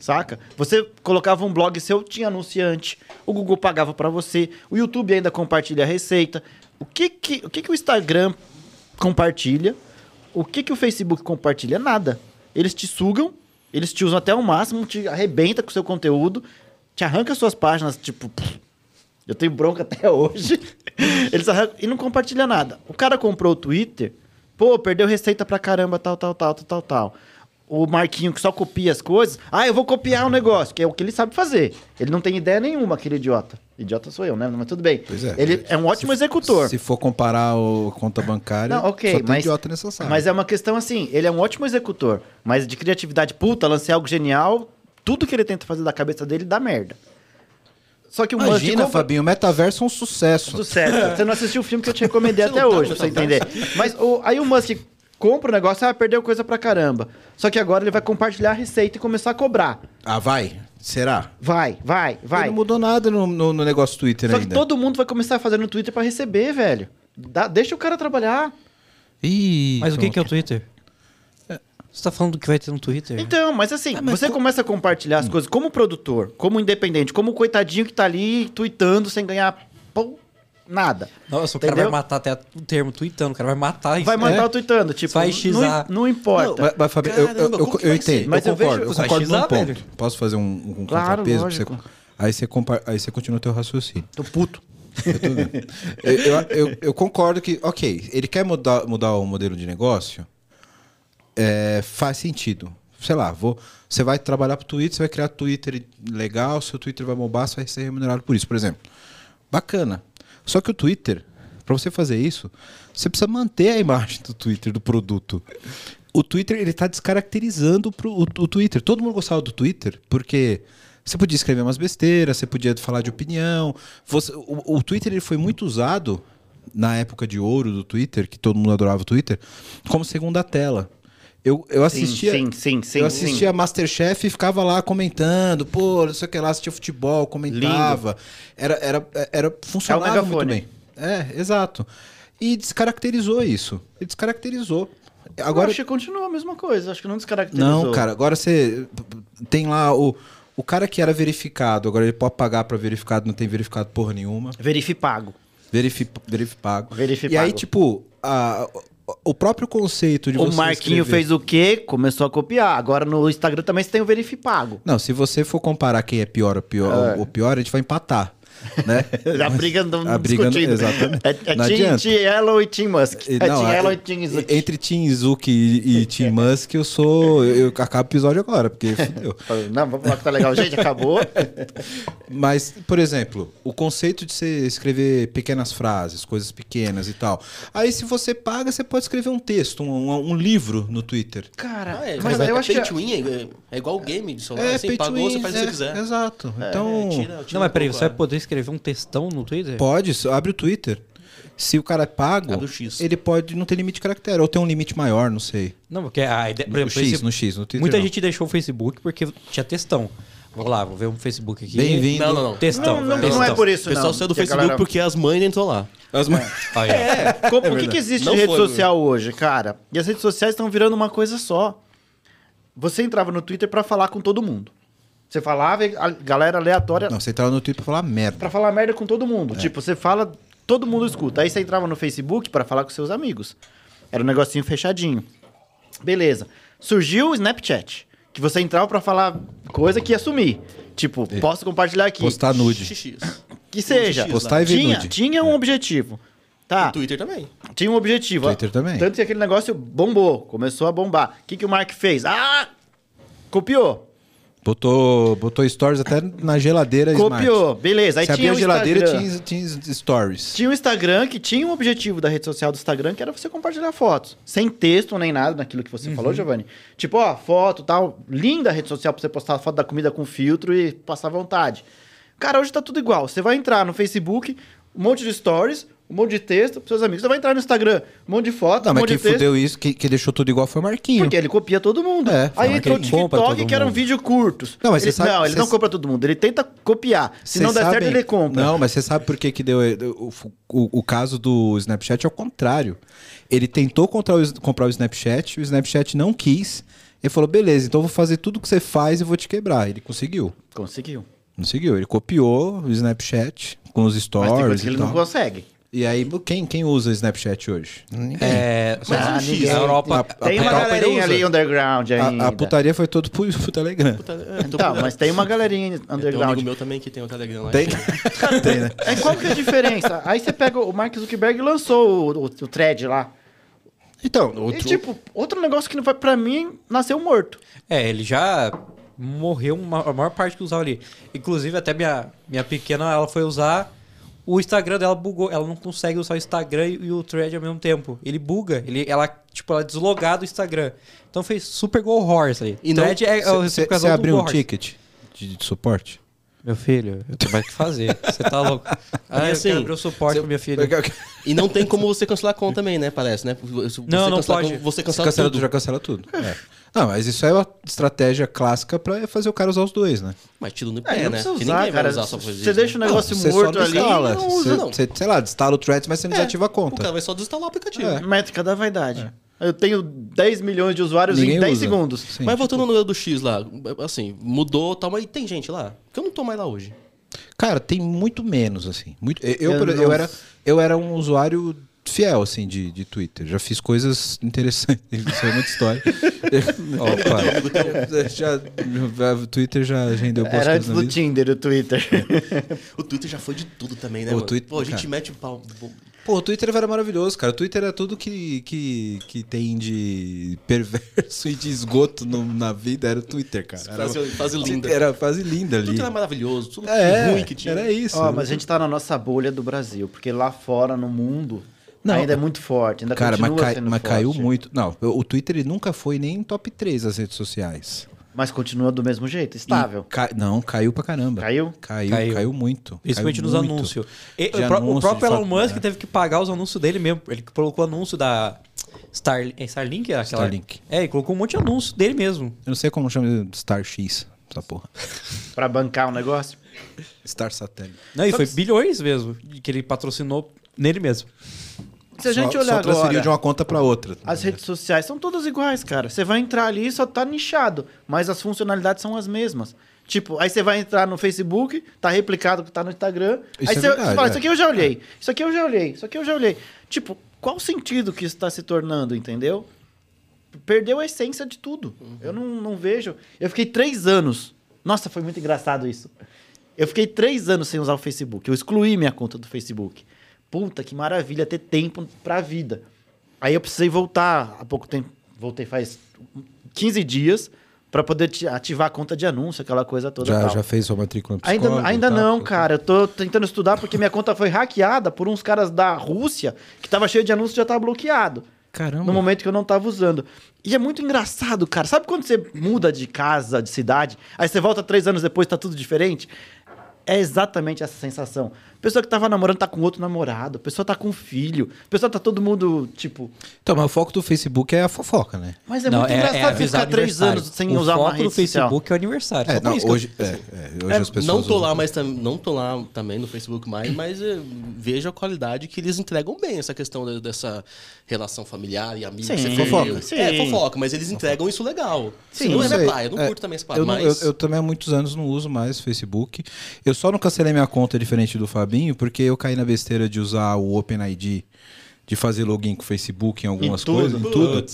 B: Saca? Você colocava um blog seu, tinha anunciante, o Google pagava pra você, o YouTube ainda compartilha a receita. O que que o, que que o Instagram compartilha? O que, que o Facebook compartilha? Nada. Eles te sugam, eles te usam até o máximo, te arrebenta com o seu conteúdo, te arranca suas páginas, tipo. pff, Eu tenho bronca até <laughs> hoje. Eles arrancam e não compartilha nada. O cara comprou o Twitter, pô, perdeu receita pra caramba, tal, tal, tal, tal, tal, tal. O Marquinho que só copia as coisas, ah, eu vou copiar um negócio, que é o que ele sabe fazer. Ele não tem ideia nenhuma, aquele idiota. Idiota sou eu, né? Mas tudo bem.
A: Pois é.
B: Ele é um ótimo executor.
A: Se for comparar o conta bancária,
B: Não, ok,
A: só tem
B: mas,
A: idiota nessa sala.
B: mas é uma questão assim, ele é um ótimo executor, mas de criatividade, puta, lancei algo genial, tudo que ele tenta fazer da cabeça dele dá merda. Só que o Musk
A: Imagina,
B: compra-
A: Fabinho, o metaverso é um sucesso.
B: Sucesso. Você não assistiu o filme que eu te <laughs> recomendei até
D: tá
B: hoje, pra você entender. Mas o- aí o Musk compra o negócio, ah, perdeu coisa pra caramba. Só que agora ele vai compartilhar a receita e começar a cobrar.
A: Ah, vai? Será?
B: Vai, vai,
A: Ele
B: vai.
A: Não mudou nada no, no- no negócio Twitter
B: Só que
A: ainda.
B: todo mundo vai começar a fazer no Twitter pra receber, velho. Dá- deixa o cara trabalhar.
A: Ih,
C: Mas o que, que é o Twitter? Você tá falando do que vai ter no Twitter?
B: Então, mas assim,
A: Ah, mas
B: você
A: co-
B: começa a compartilhar as coisas como produtor, como independente, como coitadinho que tá ali tweetando sem ganhar pô, nada.
C: Nossa, o cara
B: Entendeu?
C: vai matar até o termo tweetando, o cara vai matar isso.
B: Vai matar
C: É.
B: o tweetando, tipo,
C: Vai
B: não,
C: xizar.
B: não importa.
A: Mas, mas Fabinho, eu, eu, eu, eu entendo,
B: Mas
A: eu
B: eu
A: concordo,
B: vejo-
A: eu concordo num
C: xizar,
A: ponto.
C: velho.
A: Posso fazer um, um
B: Claro,
A: contrapeso? pra você-
B: lógico.
A: aí, você compa- aí você continua o teu raciocínio.
B: Tô puto.
A: eu, <laughs> eu, eu- eu concordo que, ok, ele quer mudar, mudar o modelo de negócio, é, faz sentido. Sei lá, vou, você vai trabalhar pro Twitter, você vai criar Twitter legal, seu Twitter vai bombar, você vai ser remunerado por isso, por exemplo. Bacana. Só que o Twitter, para você fazer isso, você precisa manter a imagem do Twitter, do produto. O Twitter, ele tá descaracterizando pro, o, o Twitter. Todo mundo gostava do Twitter, porque você podia escrever umas besteiras, você podia falar de opinião. Você- o, o Twitter ele foi muito usado na época de ouro do Twitter, que todo mundo adorava o Twitter, como segunda tela. Eu, eu assistia,
B: sim, sim, sim,
A: eu assistia Masterchef e ficava lá comentando, pô, não sei o que lá, assistia futebol, comentava. Era, era, era, funcionava muito
B: megafone.
A: bem. É, exato. E descaracterizou isso. E descaracterizou.
B: Agora
A: Agora,
B: acho que continua a mesma coisa, acho que não descaracterizou.
A: não, cara, agora você tem lá o, o cara que era verificado, agora ele pode pagar pra verificado, não tem verificado porra nenhuma.
B: Verifi pago.
A: Verifi, verifipago.
B: Verifipago.
A: E aí, tipo, a- o próprio conceito de
B: O
A: você
B: Marquinho
A: escrever-
B: fez o quê? Começou a copiar. Agora no Instagram também você tem o Verifi pago.
A: Não, se você for comparar quem é pior ou pior,
B: É.
A: o pior, a gente vai empatar, né? <laughs>
B: A briga não
A: A briga não-
B: discutindo.
A: exatamente.
B: É, é
A: Não
B: Team. Team Elon e Team Musk. É
A: não,
B: Team
A: é-
B: Elon e Team Zuck.
A: Entre Tim Zuck e, e Tim <laughs> Musk, eu sou. Eu, acabo o episódio agora, porque fudeu. <laughs>
B: Não, vamos falar que tá legal. Gente, acabou.
A: Mas, por exemplo, o conceito de você escrever pequenas frases, coisas pequenas e tal. Aí, se você paga, você pode escrever um texto, um, um- um livro no Twitter.
B: Cara,
D: Ah, é,
B: mas
D: é,
B: eu
D: é
B: acho
D: pay
B: que...
D: to win, é, é igual game de celular.
A: É,
D: assim,
A: to
D: pagou, você
A: win,
D: faz o
A: é,
D: que você quiser.
A: Exato. então,
D: É, tira- tira
C: Não, mas
D: um
C: peraí, você vai
D: é.
C: poder escrever um textão no Twitter?
A: pode, abre o Twitter. Se o cara é pago,
D: o X.
A: ele pode não ter limite de caractere, ou ter um limite maior, não sei.
C: Não, porque a ideia. por
A: No
C: exemplo,
A: X,
C: esse-
A: no X, no Twitter
C: Muita
A: não.
C: gente deixou o Facebook porque tinha textão. Vamos lá, vou ver um Facebook aqui.
A: Bem-vindo.
D: Não, não, não.
C: Textão.
B: Não, não,
C: textão.
B: não é por
D: O
B: isso,
D: pessoal
B: não.
D: saiu do
B: Que
D: Facebook
B: galera-
D: porque as mães entrou lá.
A: As mães-
C: Aí, ó.
B: É, como- o que, que existe
D: Não
B: de rede
D: foi,
B: social hoje, cara? E as redes sociais estão virando uma coisa só. Você entrava no Twitter pra falar com todo mundo. Você falava e a galera aleatória
A: Não, você entrava no Twitter pra falar merda.
B: Pra falar merda com todo mundo. Tipo, você fala, todo mundo escuta. Aí você entrava no Facebook pra falar com seus amigos. Era um negocinho fechadinho. Beleza. Surgiu o Snapchat, que você entrava pra falar coisa que ia sumir. Tipo, posso compartilhar aqui.
A: Postar nude.
D: XX.
B: Que seja.
D: X,
A: Postar e ver
B: tinha,
A: nude.
B: tinha um objetivo. Tá,
D: O Twitter também.
B: tinha um objetivo.
A: Twitter também.
B: Tanto que aquele negócio bombou, começou a bombar. O que, que o Mark fez? Ah! Copiou.
A: Botou, botou stories até na geladeira
B: Copiou. Beleza. Aí
A: Você
B: tinha
A: abria a geladeira tinha, tinha stories.
B: Tinha o Instagram, que tinha um objetivo da rede social do Instagram, que era você compartilhar fotos. Sem texto nem nada naquilo que você falou, Giovanni. Tipo, ó, foto tal. Linda a rede social pra você postar a foto da comida com filtro e passar vontade. Cara, hoje tá tudo igual. Você vai entrar no Facebook, um monte de stories, um monte de texto pros seus amigos. Você vai entrar no Instagram, um monte de foto,
A: Não,
B: um
A: mas
B: monte
A: quem
B: de texto.
A: fudeu isso, que, que deixou tudo igual foi o Marquinho.
B: Porque ele copia todo mundo.
A: É,
B: Aí entrou o TikTok, que eram vídeos curtos.
A: Não, mas
B: ele,
A: você sabe-
B: não, ele não compra todo mundo. Ele tenta copiar. Se não der certo,
A: sabem-
B: ele compra.
A: Não, mas você sabe por que, que deu. O, o, o caso do Snapchat é o contrário. Ele tentou comprar o, comprar o Snapchat, o Snapchat não quis. Ele falou: beleza, então eu vou fazer tudo que você faz e vou te quebrar. Ele conseguiu.
B: Conseguiu.
A: Conseguiu. Ele copiou o Snapchat com os
B: Mas tem coisa
A: stories
B: que
A: e
B: ele
A: tal.
B: não consegue.
A: E aí, quem, quem usa Snapchat hoje? Ninguém.
C: É,
D: Mas
C: a,
D: e o X?
C: a Europa.
B: Tem
A: a-
B: uma galerinha
D: usa?
B: ali underground ainda.
A: A, a putaria foi todo pro, pro Telegram.
D: Puta, é,
B: Então, mas tem uma galerinha
D: Tem um
B: underground.
D: amigo meu também que tem o Telegram lá.
A: Tem? <laughs> Tem, né?
B: É, qual que é a diferença? Aí você pega o Mark Zuckerberg lançou o, o, o thread lá.
A: Então,
B: E
A: outro...
B: tipo, outro negócio que não foi pra mim, nasceu morto.
C: É, ele já morreu uma, a maior parte que usava ali. Inclusive, até minha, minha pequena, ela foi usar. O Instagram dela bugou. Ela não consegue usar o Instagram e, e o thread ao mesmo tempo. Ele buga. Ele, ela, tipo, ela é deslogada do Instagram. Então fez super go horse aí.
D: E não-
C: thread é, é o
A: Você
C: reciprocador do
A: abriu um
C: horse.
A: ticket de, de suporte?
C: Meu filho, eu tenho mais o que fazer. <laughs> Você tá louco. Ah, eu
D: assim,
C: quero abrir o suporte
D: você-
C: pra minha filha. <laughs>
D: E não tem como você cancelar a conta também, né? Parece, né? Você
C: Não, não pode.
D: conta, Você
A: Você
D: cancela,
A: cancela,
D: tudo.
A: já cancela tudo. É. Não, mas isso é uma estratégia clássica pra fazer o cara usar os dois, né?
D: Mas tiro no
B: É,
D: pé,
B: não
D: né?
B: precisa
D: Que
B: usar,
D: ninguém vai
B: cara.
D: usar só pra
B: Você deixa o
D: né?
B: negócio
A: você
B: morto
A: só não
B: ali
A: instala.
B: não usa, não.
A: Você, sei lá, instala o Threads, mas você não
D: É,
A: desativa a
D: O
A: conta.
D: cara vai só desinstalar o aplicativo.
A: É.
B: Métrica da vaidade. Eu tenho 10 milhões de usuários
A: Ninguém
B: em 10
A: usa.
B: segundos.
A: Sim.
D: Mas voltando no do X lá, assim, mudou tal, mas tem gente lá. Porque eu não tô mais lá hoje.
A: Cara, tem muito menos, assim. Muito, eu,
B: Eu
A: por- eu,
B: não-
A: era, eu era um usuário fiel, assim, de, de Twitter. Já fiz coisas interessantes. <laughs> Isso é muita história. <laughs> Opa. já, o Twitter já rendeu boas
B: Era antes do
A: vida.
B: Tinder, o Twitter. <laughs>
D: O Twitter já foi de tudo também, né,
A: O? Twitter-
D: Pô, a gente
A: cara.
D: mete o pau.
A: Pô, o Twitter era maravilhoso, cara. O Twitter era tudo que, que, que tem de perverso e de esgoto no- na vida. Era o Twitter, cara. Era,
D: Fase, fase linda.
A: era a fase linda ali.
D: Tudo era maravilhoso, tudo
A: É,
D: ruim que tinha.
A: era isso.
B: Ó, mas a gente tá na nossa bolha do Brasil, porque lá fora, no mundo,
A: Não,
B: ainda é muito forte. Ainda
A: Cara, mas,
B: continua
A: cai-
B: sendo
A: mas
B: forte.
A: caiu muito. Não, o Twitter ele nunca foi nem top 3 das redes sociais.
B: Mas continua do mesmo jeito, estável.
A: ca- Não, caiu pra caramba.
B: Caiu?
A: Caiu,
C: Caiu.
A: caiu, muito.
C: Principalmente
A: caiu
C: nos
A: muito.
C: anúncios. E o,
A: anúncio,
C: o próprio Elon
A: fato,
C: Musk
A: é.
C: teve que pagar os anúncios dele mesmo. Ele colocou anúncio da Star, é Starlink? é Aquela...
A: Starlink.
C: É, ele colocou um monte de anúncio dele mesmo.
A: Eu não sei como chama de Star X, essa porra.
B: Pra bancar o negócio.
A: Star Satélite.
C: Não, e foi bilhões mesmo que ele patrocinou nele mesmo.
B: Se a gente
A: só,
B: olhar
A: só transferiu
B: agora,
A: de uma conta pra outra.
B: as redes sociais são todas iguais, cara. Você vai entrar ali e só tá nichado, mas as funcionalidades são as mesmas. Tipo, aí você vai entrar no Facebook, tá replicado o que tá no Instagram.
A: Isso
B: aí
A: é
B: você,
A: verdade,
B: você fala,
A: é.
B: isso aqui eu já olhei, isso aqui eu já olhei, isso aqui eu já olhei. Tipo, qual o sentido que isso tá se tornando, entendeu? Perdeu a essência de tudo. Eu não, não vejo. Eu fiquei três anos. Nossa, foi muito engraçado isso. Eu fiquei três anos sem usar o Facebook. Eu excluí minha conta do Facebook. Puta, que maravilha ter tempo pra vida. Aí eu precisei voltar há pouco tempo. Voltei faz 15 dias pra poder ti- ativar a conta de anúncio, aquela coisa toda.
A: Já, já fez sua matrícula
B: Ainda, ainda
A: tal?
B: não, cara. Eu tô tentando estudar porque minha conta foi hackeada por uns caras da Rússia que tava cheio de anúncios e já tava bloqueado.
A: Caramba.
B: No momento que eu não tava usando. E é muito engraçado, cara. Sabe quando você muda de casa, de cidade, aí você volta três anos depois tá tudo diferente? É exatamente essa sensação. Pessoa que tava namorando tá com outro namorado, pessoa tá com filho, pessoa tá todo mundo, tipo.
A: Então, mas o foco do Facebook é a fofoca, né?
B: Mas é muito engraçado você
C: avisar
B: ficar três anos sem
C: o
B: usar uma
C: foco
B: rede
C: do
B: social.
C: Facebook é o aniversário.
A: É, não,
C: isso que eu-
A: hoje, é, é, hoje
B: É,
A: as pessoas.
D: Não tô
A: usam.
D: lá, mas tam- não tô lá também no Facebook mais, mas eh, vejo a qualidade que eles entregam bem essa questão de- dessa relação familiar e amigos.
B: Sim,
A: fofoca.
D: viu.
B: Sim.
D: É, fofoca, mas eles entregam isso legal.
B: Sim,
D: não é
A: eu
D: minha praia, eu não
A: É,
D: curto também essa
A: Eu,
D: parada,
A: não-
D: mas...
A: eu- eu também há muitos anos não uso mais Facebook. Eu só não cancelei minha conta diferente do Fabinho, porque eu caí na besteira de usar o OpenID, de fazer login com o Facebook em algumas
B: tudo.
A: coisas, em tudo.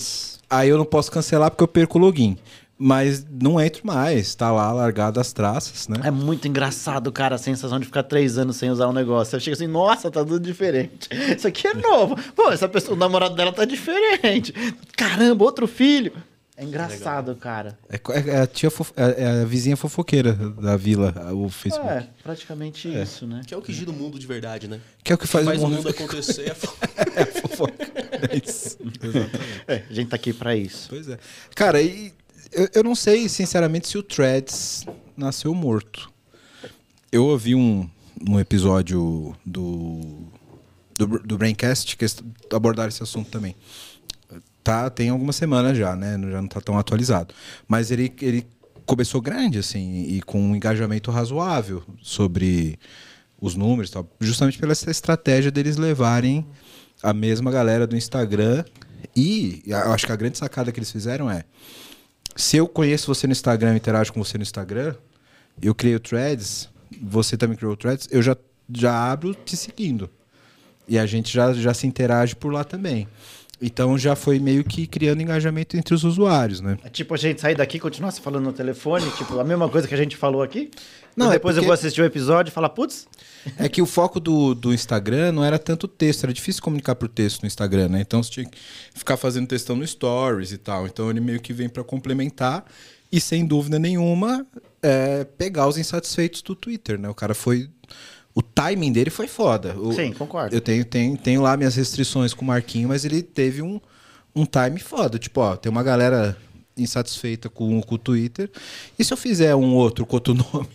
A: Aí eu não posso cancelar porque eu perco o login. Mas não entro mais, tá lá largado as traças, né?
B: É muito engraçado, cara, a sensação de ficar três anos sem usar um negócio. Você chega assim, nossa, tá tudo diferente. Isso aqui é novo. Pô, essa pessoa, o namorado dela tá diferente. Caramba, outro filho. É engraçado, cara.
A: É, co- é a tia fofo- é- é a vizinha fofoqueira da vila, o Facebook.
B: É, praticamente isso, né?
D: Que é o que gira o mundo de verdade, né?
A: Que é o que faz,
D: Faz
A: o
D: o
A: mundo
D: mundo acontecer. é fo- <laughs>
A: É a fofoca. É isso.
B: É, a gente tá aqui pra isso.
A: Pois é. Cara, e eu, eu não sei, sinceramente, se o Threads nasceu morto. Eu ouvi um, um episódio do, do, do Braincast que abordaram esse assunto também. Tá, tem algumas semanas já, né? Já não tá tão atualizado. Mas ele, ele começou grande, assim, e com um engajamento razoável sobre os números tal. Justamente pela estratégia deles levarem a mesma galera do Instagram. E acho que a grande sacada que eles fizeram é: se eu conheço você no Instagram interajo com você no Instagram, eu criei o Threads, você também criou o Threads, eu já, já abro te seguindo. E a gente já, já se interage por lá também. Então já foi meio que criando engajamento entre os usuários, né?
B: É tipo a gente sair daqui e continuar se falando no telefone, tipo, a mesma coisa que a gente falou aqui.
A: Não, é
B: depois eu
A: porque-
B: vou assistir o episódio e falar, putz,
A: É que o foco do, do Instagram não era tanto texto, era difícil comunicar por texto no Instagram, né? Então você tinha que ficar fazendo textão no Stories e tal. Então ele meio que vem para complementar e, sem dúvida nenhuma, é, pegar os insatisfeitos do Twitter, né? O cara foi. O timing dele foi foda. O-
B: Sim, concordo.
A: Eu tenho, tenho, tenho lá minhas restrições com o Marquinho, mas ele teve um, um time foda. Tipo, ó, tem uma galera insatisfeita com, com o Twitter. E se eu fizer um outro com outro <laughs> nome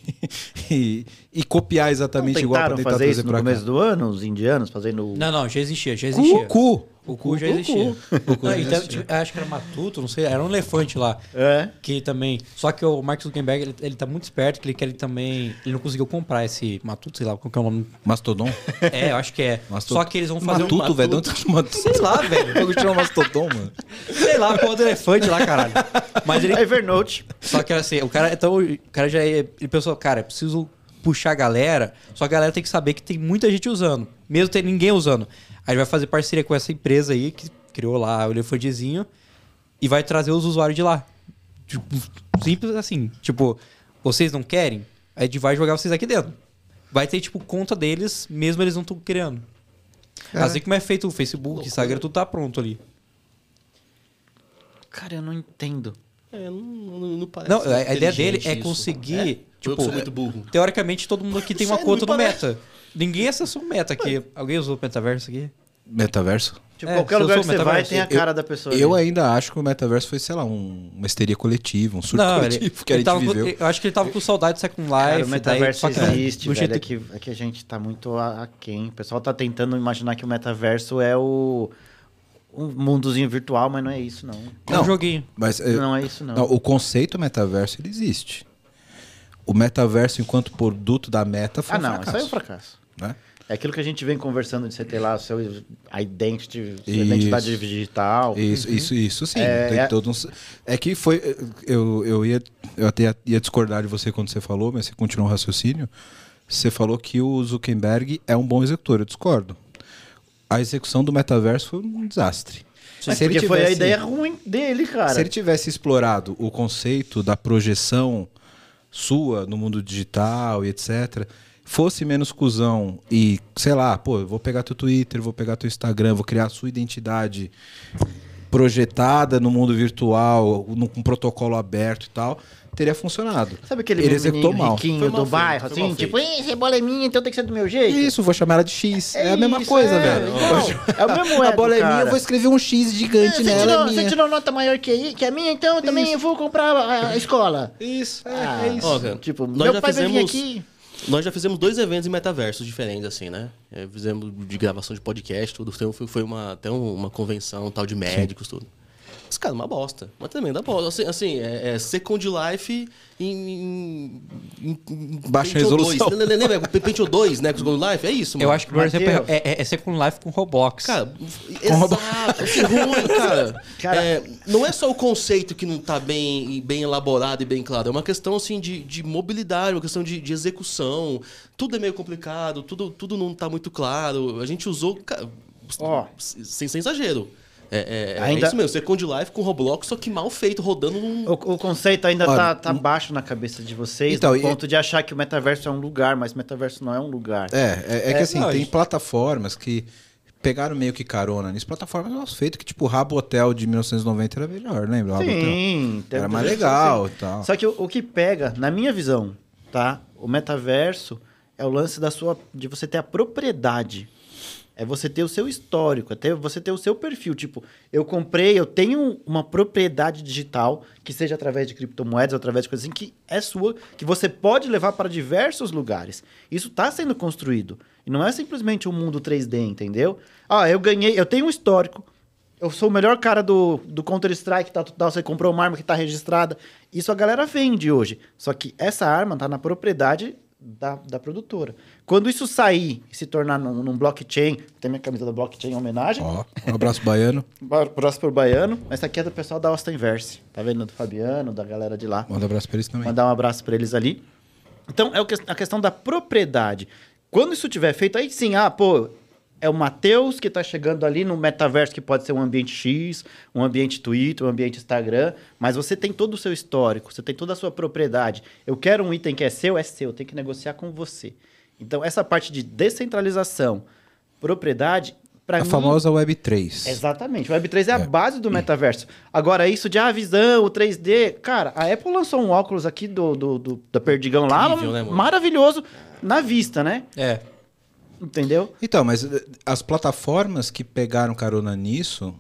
A: e, e copiar exatamente
B: não
A: igual pra
B: tentaram
A: tentar
B: fazer
A: trazer
B: isso no começo
A: cá?
B: do ano, os indianos fazendo...
C: Não, não, já existia, já existia.
A: Cu, cu.
C: O cu já existia. Não, então, tipo, acho que era matuto, não sei, era um elefante lá.
B: É.
C: Que também. Só que o Mark Zuckerberg, ele, ele tá muito esperto, que ele quer ele também. Ele não conseguiu comprar esse matuto, sei lá, qual que é o nome.
A: Mastodon?
C: É, eu acho que é.
A: Mastodon.
C: Só que eles vão fazer
A: Matuto,
C: um.
A: velho. De onde você chama
C: Sei lá, velho.
A: Eu chama Mastodon, mano.
C: Sei lá, porra do elefante lá, caralho. Mas ele.
B: Evernote.
C: Só que assim, o cara então, o cara já é- ele pensou, cara, eu preciso puxar a galera, só a galera tem que saber que tem muita gente usando, mesmo ter ninguém usando. Aí vai fazer parceria com essa empresa aí que criou lá o elefantezinho e vai trazer os usuários de lá. Tipo, simples assim, tipo, vocês não querem? A gente vai jogar vocês aqui dentro. Vai ter tipo conta deles, mesmo eles não estão criando. Assim como é feito o Facebook, Instagram, tudo tá pronto ali.
B: Cara, eu não entendo.
D: É, não, não, não parece.
C: Não, a, a ideia dele é
D: isso.
C: conseguir.
D: É? eu
C: Tipo,
D: que sou muito burro.
C: Teoricamente, todo mundo aqui tem uma
D: Sério,
C: conta
D: me
C: Meta. Ninguém acessou o Meta aqui. Alguém usou o Metaverso aqui?
A: Metaverso?
B: Tipo,
C: É,
B: qualquer
C: eu
B: lugar que você vai tem a
A: eu-
B: cara da pessoa.
A: Eu
B: ali.
A: ainda acho que o metaverso foi, sei lá, um, uma histeria coletiva, um surto
C: Não,
A: coletivo
C: ele,
A: que a
C: ele
A: gente
C: tava com-
A: viveu.
C: eu acho que ele tava com saudade de Second Life.
B: Cara, o
C: daí-
B: metaverso
C: que
B: existe,
C: do
B: velho.
C: jeito
B: É que, é que a gente tá muito a- aquém. O pessoal tá tentando imaginar que o metaverso é o um mundozinho virtual, mas não é isso, não.
C: É um joguinho.
A: Mas é,
B: Não é isso, não.
A: não, o conceito metaverso ele existe. O metaverso enquanto produto da Meta foi
B: ah,
A: um
B: não,
A: fracasso.
B: isso aí é um fracasso.
A: né?
B: É aquilo que a gente vem conversando de você ter lá seu a identity, sua
A: Isso.
B: identidade digital.
A: Isso, isso, isso sim.
B: É, é-
A: um- é que foi. Eu, eu, ia, eu até ia discordar de você quando você falou, mas você continuou o raciocínio. Você falou que o Zuckerberg é um bom executor. Eu discordo. A execução do metaverso foi um desastre. Se ele
B: porque foi a
A: tivesse-
B: ideia ruim dele, cara.
A: Se ele tivesse explorado o conceito da projeção sua no mundo digital e etc., fosse menos cuzão e, sei lá, pô, eu vou pegar teu Twitter, vou pegar teu Instagram, vou criar a sua identidade projetada no mundo virtual, num, com um protocolo aberto e tal, teria funcionado.
B: Sabe aquele
A: Ele executou mal.
B: riquinho
D: Foi
B: do
D: mal feito,
B: bairro,
D: mal
B: assim? Tipo, "Ih, cebola é minha, então tem que ser do meu jeito?
A: Isso, vou chamar ela de X. É, a mesma
B: isso,
A: coisa,
B: é,
A: velho.
B: igual. É o mesmo
A: a bola é minha, eu vou escrever um X gigante
B: você,
A: nela,
B: tirou,
A: é
B: você
A: minha.
B: tirou nota maior que, aí- que a minha, então eu também
A: Isso.
B: vou comprar a, a escola.
A: Isso, é,
B: Ah,
A: é isso.
D: Ó, cara,
B: Tipo,
D: nós
B: meu
D: já
B: pai vai vir
D: fizemos-
B: aqui.
D: Nós já fizemos dois eventos em metaversos diferentes, assim, né? É, fizemos de gravação de podcast, tudo. Foi, uma, até um- uma convenção tal de médicos, tudo. Mas, cara, uma bosta. Uma tremenda bosta. Assim, assim é, é Second Life em... em, em-
A: Baixa
D: Pentium
A: resolução.
D: 2. Lembra? <laughs> Pentium 2, né? Com Second Life? É isso, mano.
C: Eu acho que, por exemplo,
B: Mateus.
C: é, é, é Second Life com Roblox.
D: Cara, exato, assim, ruim, cara. <laughs>
B: Cara-
D: É, não é só o conceito que não tá bem, bem elaborado e bem claro, é uma questão assim de, de mobilidade, uma questão de, de execução. Tudo é meio complicado, tudo, tudo não tá muito claro. A gente usou, cara,
B: Ó.
D: sem, sem exagero. É, é, é
B: Ainda-
D: isso mesmo, Second Life com Roblox, só que mal feito, rodando num.
B: O, o conceito ainda
A: Olha,
B: tá, tá baixo na cabeça de vocês,
A: Então,
B: no
A: e-
B: ponto de achar que o metaverso é um lugar, mas o metaverso não é um lugar.
A: É, é, é que
B: É,
A: assim,
C: não,
A: tem plataformas que pegaram meio que carona nisso. Plataformas nossa, feito que, tipo, o Rabo Hotel de 1990 era melhor, lembra?
B: Sim,
A: Era mais legal e tal.
B: Só que o, o que pega, na minha visão, tá? O metaverso é o lance da sua de você ter a propriedade. É você ter o seu histórico, é ter, você ter o seu perfil. Tipo, eu comprei, eu tenho uma propriedade digital, que seja através de criptomoedas, ou através de coisas assim, que é sua, que você pode levar para diversos lugares. Isso está sendo construído. E não é simplesmente um mundo 3D, entendeu? Ah, eu ganhei, eu tenho um histórico, eu sou o melhor cara do, do Counter-Strike, tal, tal, tal, você comprou uma arma que está registrada. Isso a galera vende hoje. Só que essa arma está na propriedade da, da produtora. Quando isso sair e se tornar num, num blockchain, tem minha camisa da blockchain em homenagem,
A: Ó, um abraço baiano. <laughs>
B: próximo pro Baiano, essa aqui é do pessoal da Austin Inverse. Tá vendo? Do Fabiano, da galera de lá.
A: Manda um abraço pra eles também.
B: Mandar um abraço para eles ali. Então, é a questão da propriedade. Quando isso tiver feito, aí sim, ah, pô, é o Matheus que está chegando ali no metaverso que pode ser um ambiente X, um ambiente Twitter, um ambiente Instagram, mas você tem todo o seu histórico, você tem toda a sua propriedade. Eu quero um item que é seu, é seu, tem que negociar com você. Então, essa parte de descentralização, propriedade, para
A: A
B: mim...
A: famosa Web3.
B: Exatamente. O Web3 é, a base do metaverso. Agora, isso de ah, visão, o 3D. Cara, a Apple lançou um óculos aqui do, do, do- da Perdigão lá,
D: Incrível, né,
B: maravilhoso, na vista, né?
C: É.
B: Entendeu?
A: Então, mas eh, as plataformas que pegaram carona nisso,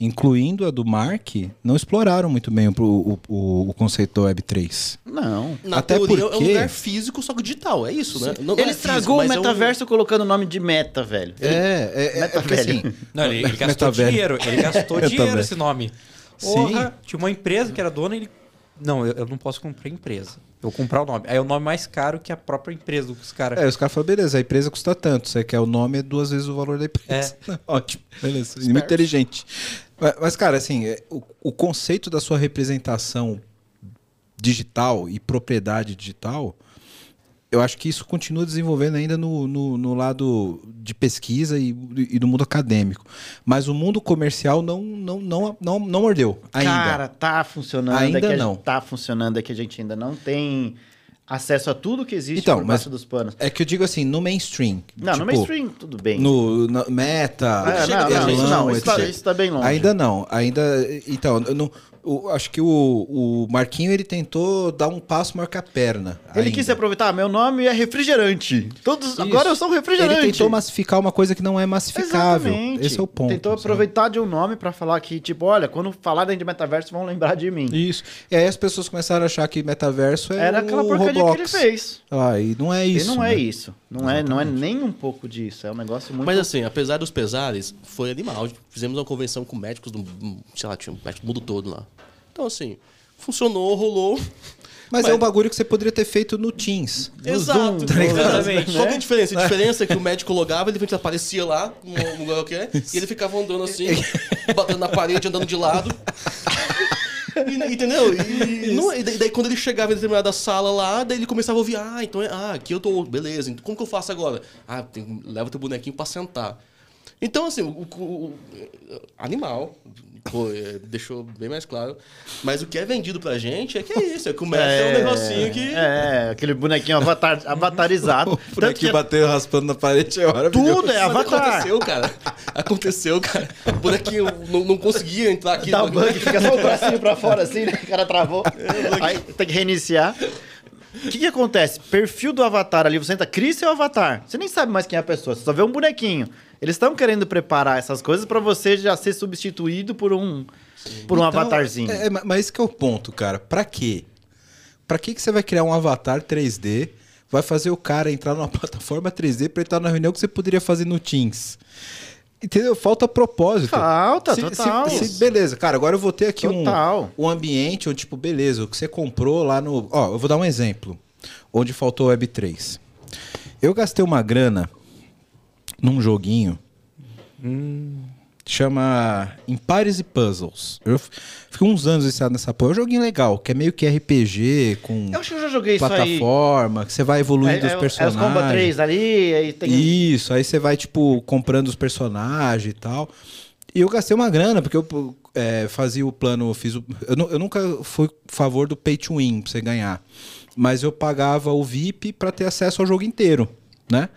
A: incluindo a do Mark, não exploraram muito bem o, o, o- o conceito da Web3.
B: Não.
D: Na
A: Até
D: teoria é um
A: porque-
D: lugar físico, só que digital, é isso, né? Não- não
B: Ele
D: é
B: estragou
D: físico,
B: o
D: mas é um-
B: metaverso colocando o nome de meta, velho. Ele-
A: É, é, é,
B: Meta
A: é porque
B: velho.
A: assim.
C: Não, ele, ele <laughs> gastou
A: Metaverso.
C: dinheiro. Ele gastou <laughs>
A: Meta
C: dinheiro esse nome.
A: Sim.
C: Porra, tinha uma empresa que era dona e ele. Não, eu, eu não posso comprar empresa. Eu vou comprar o nome. Aí é o nome mais caro que a própria empresa dos caras.
A: É, os caras falam, beleza, a empresa custa tanto. Você quer o nome, é duas vezes o valor da empresa. <laughs> Ótimo, beleza. Muito inteligente. Mas, mas, cara, assim, é, o, o conceito da sua representação digital e propriedade digital, eu acho que isso continua desenvolvendo ainda no, no, no lado de pesquisa e, e no mundo acadêmico. Mas o mundo comercial não, não, não, não, não mordeu ainda.
B: Cara, tá funcionando.
A: Ainda
B: é que a
A: não.
B: tá funcionando, é que a gente ainda não tem acesso a tudo que existe
A: Então,
B: por baixo dos panos.
A: é que eu digo assim, no mainstream.
B: Não, no
A: tipo,
B: mainstream, tudo bem.
A: No na- meta,
B: É, não,
D: de
B: não, isso não, isso tá, isso tá bem longe.
A: Ainda não, ainda. Então, não, o- acho que o, o Marquinho ele tentou dar um passo maior que a perna.
B: Ele
A: ainda.
B: quis se aproveitar, meu nome é refrigerante. Todos, agora eu sou um refrigerante.
A: Ele tentou massificar uma coisa que não é massificável.
B: Exatamente.
A: Esse é o ponto.
B: Tentou
A: sabe?
B: aproveitar de um nome pra falar que, tipo, olha, quando falar dentro de metaverso, vão lembrar de mim.
A: Isso. E aí as pessoas começaram a achar que metaverso é
B: Era
A: o
B: aquela porcaria
A: Roblox.
B: que ele fez.
A: Ah, e não é isso.
B: e não é
A: né?
B: isso. Não é, não é nem um pouco disso. É um negócio muito.
D: Mas assim, apesar dos pesares, foi animal. Fizemos uma convenção com médicos do, sei lá, tinha um médico do mundo todo lá. Então assim, funcionou, rolou.
A: Mas, é um bagulho que você poderia ter feito no Teams.
D: Exato.
B: Zoom,
D: tá
C: exatamente.
D: Qual que é a diferença? A diferença é que o médico logava, ele aparecia lá, no lugar que é, e ele ficava andando assim, batendo na parede, andando de lado. E, entendeu? E, não- e daí, daí quando ele chegava em determinada sala lá, daí ele começava a ouvir, ah, então é, ah, aqui eu tô, beleza, então como que eu faço agora? Ah, tem, leva teu bonequinho pra sentar. Então, assim, o, o- o- animal, pô, é, deixou bem mais claro. Mas o que é vendido pra gente é que é isso, é que o Messi é, um negocinho que...
B: É, aquele bonequinho avatar, <laughs> avatarizado.
A: O
B: Tanto que
A: bateu raspando na parede é maravilhoso.
B: tudo é avatar.
D: aconteceu, cara. Aconteceu, cara. O bonequinho não, não conseguia entrar aqui.
B: Dá bug, fica só o bracinho pra fora assim, né? O cara travou.
A: É,
B: Aí tem que reiniciar. O que, que acontece? Perfil do avatar ali, você entra, cria seu avatar. Você nem sabe mais quem é a pessoa, você só vê um bonequinho. Eles estão querendo preparar essas coisas pra você já ser substituído por um, por um
A: Então,
B: avatarzinho.
A: É, é, mas esse que é o ponto, cara. Pra quê? Pra que, que você vai criar um avatar 3D? Vai fazer o cara entrar numa <laughs> plataforma 3D pra ele estar na reunião que você poderia fazer no Teams. Entendeu? Falta propósito.
B: Falta,
A: Se-
B: total.
A: se- se- beleza, cara, agora eu vou ter aqui um, um ambiente onde, tipo, beleza, o que você comprou lá no. Ó, eu vou dar um exemplo. Onde faltou Web3. Eu gastei uma grana num joguinho. Chama Empires e Puzzles. Eu fiquei uns anos viciado nessa porra. É um joguinho legal, que é meio que RPG, com
B: Eu acho que eu já joguei isso aí.
A: plataforma, que você vai evoluindo
B: É,
A: os
B: é, é os
A: personagens.
B: Comba 3 ali, aí tem...
A: Isso, aí você vai, tipo, comprando os personagens e tal. E eu gastei uma grana, porque eu é, fazia o plano, fiz o, eu, eu nunca fui a favor do pay to win, pra você ganhar. Mas eu pagava o VIP pra ter acesso ao jogo inteiro, né?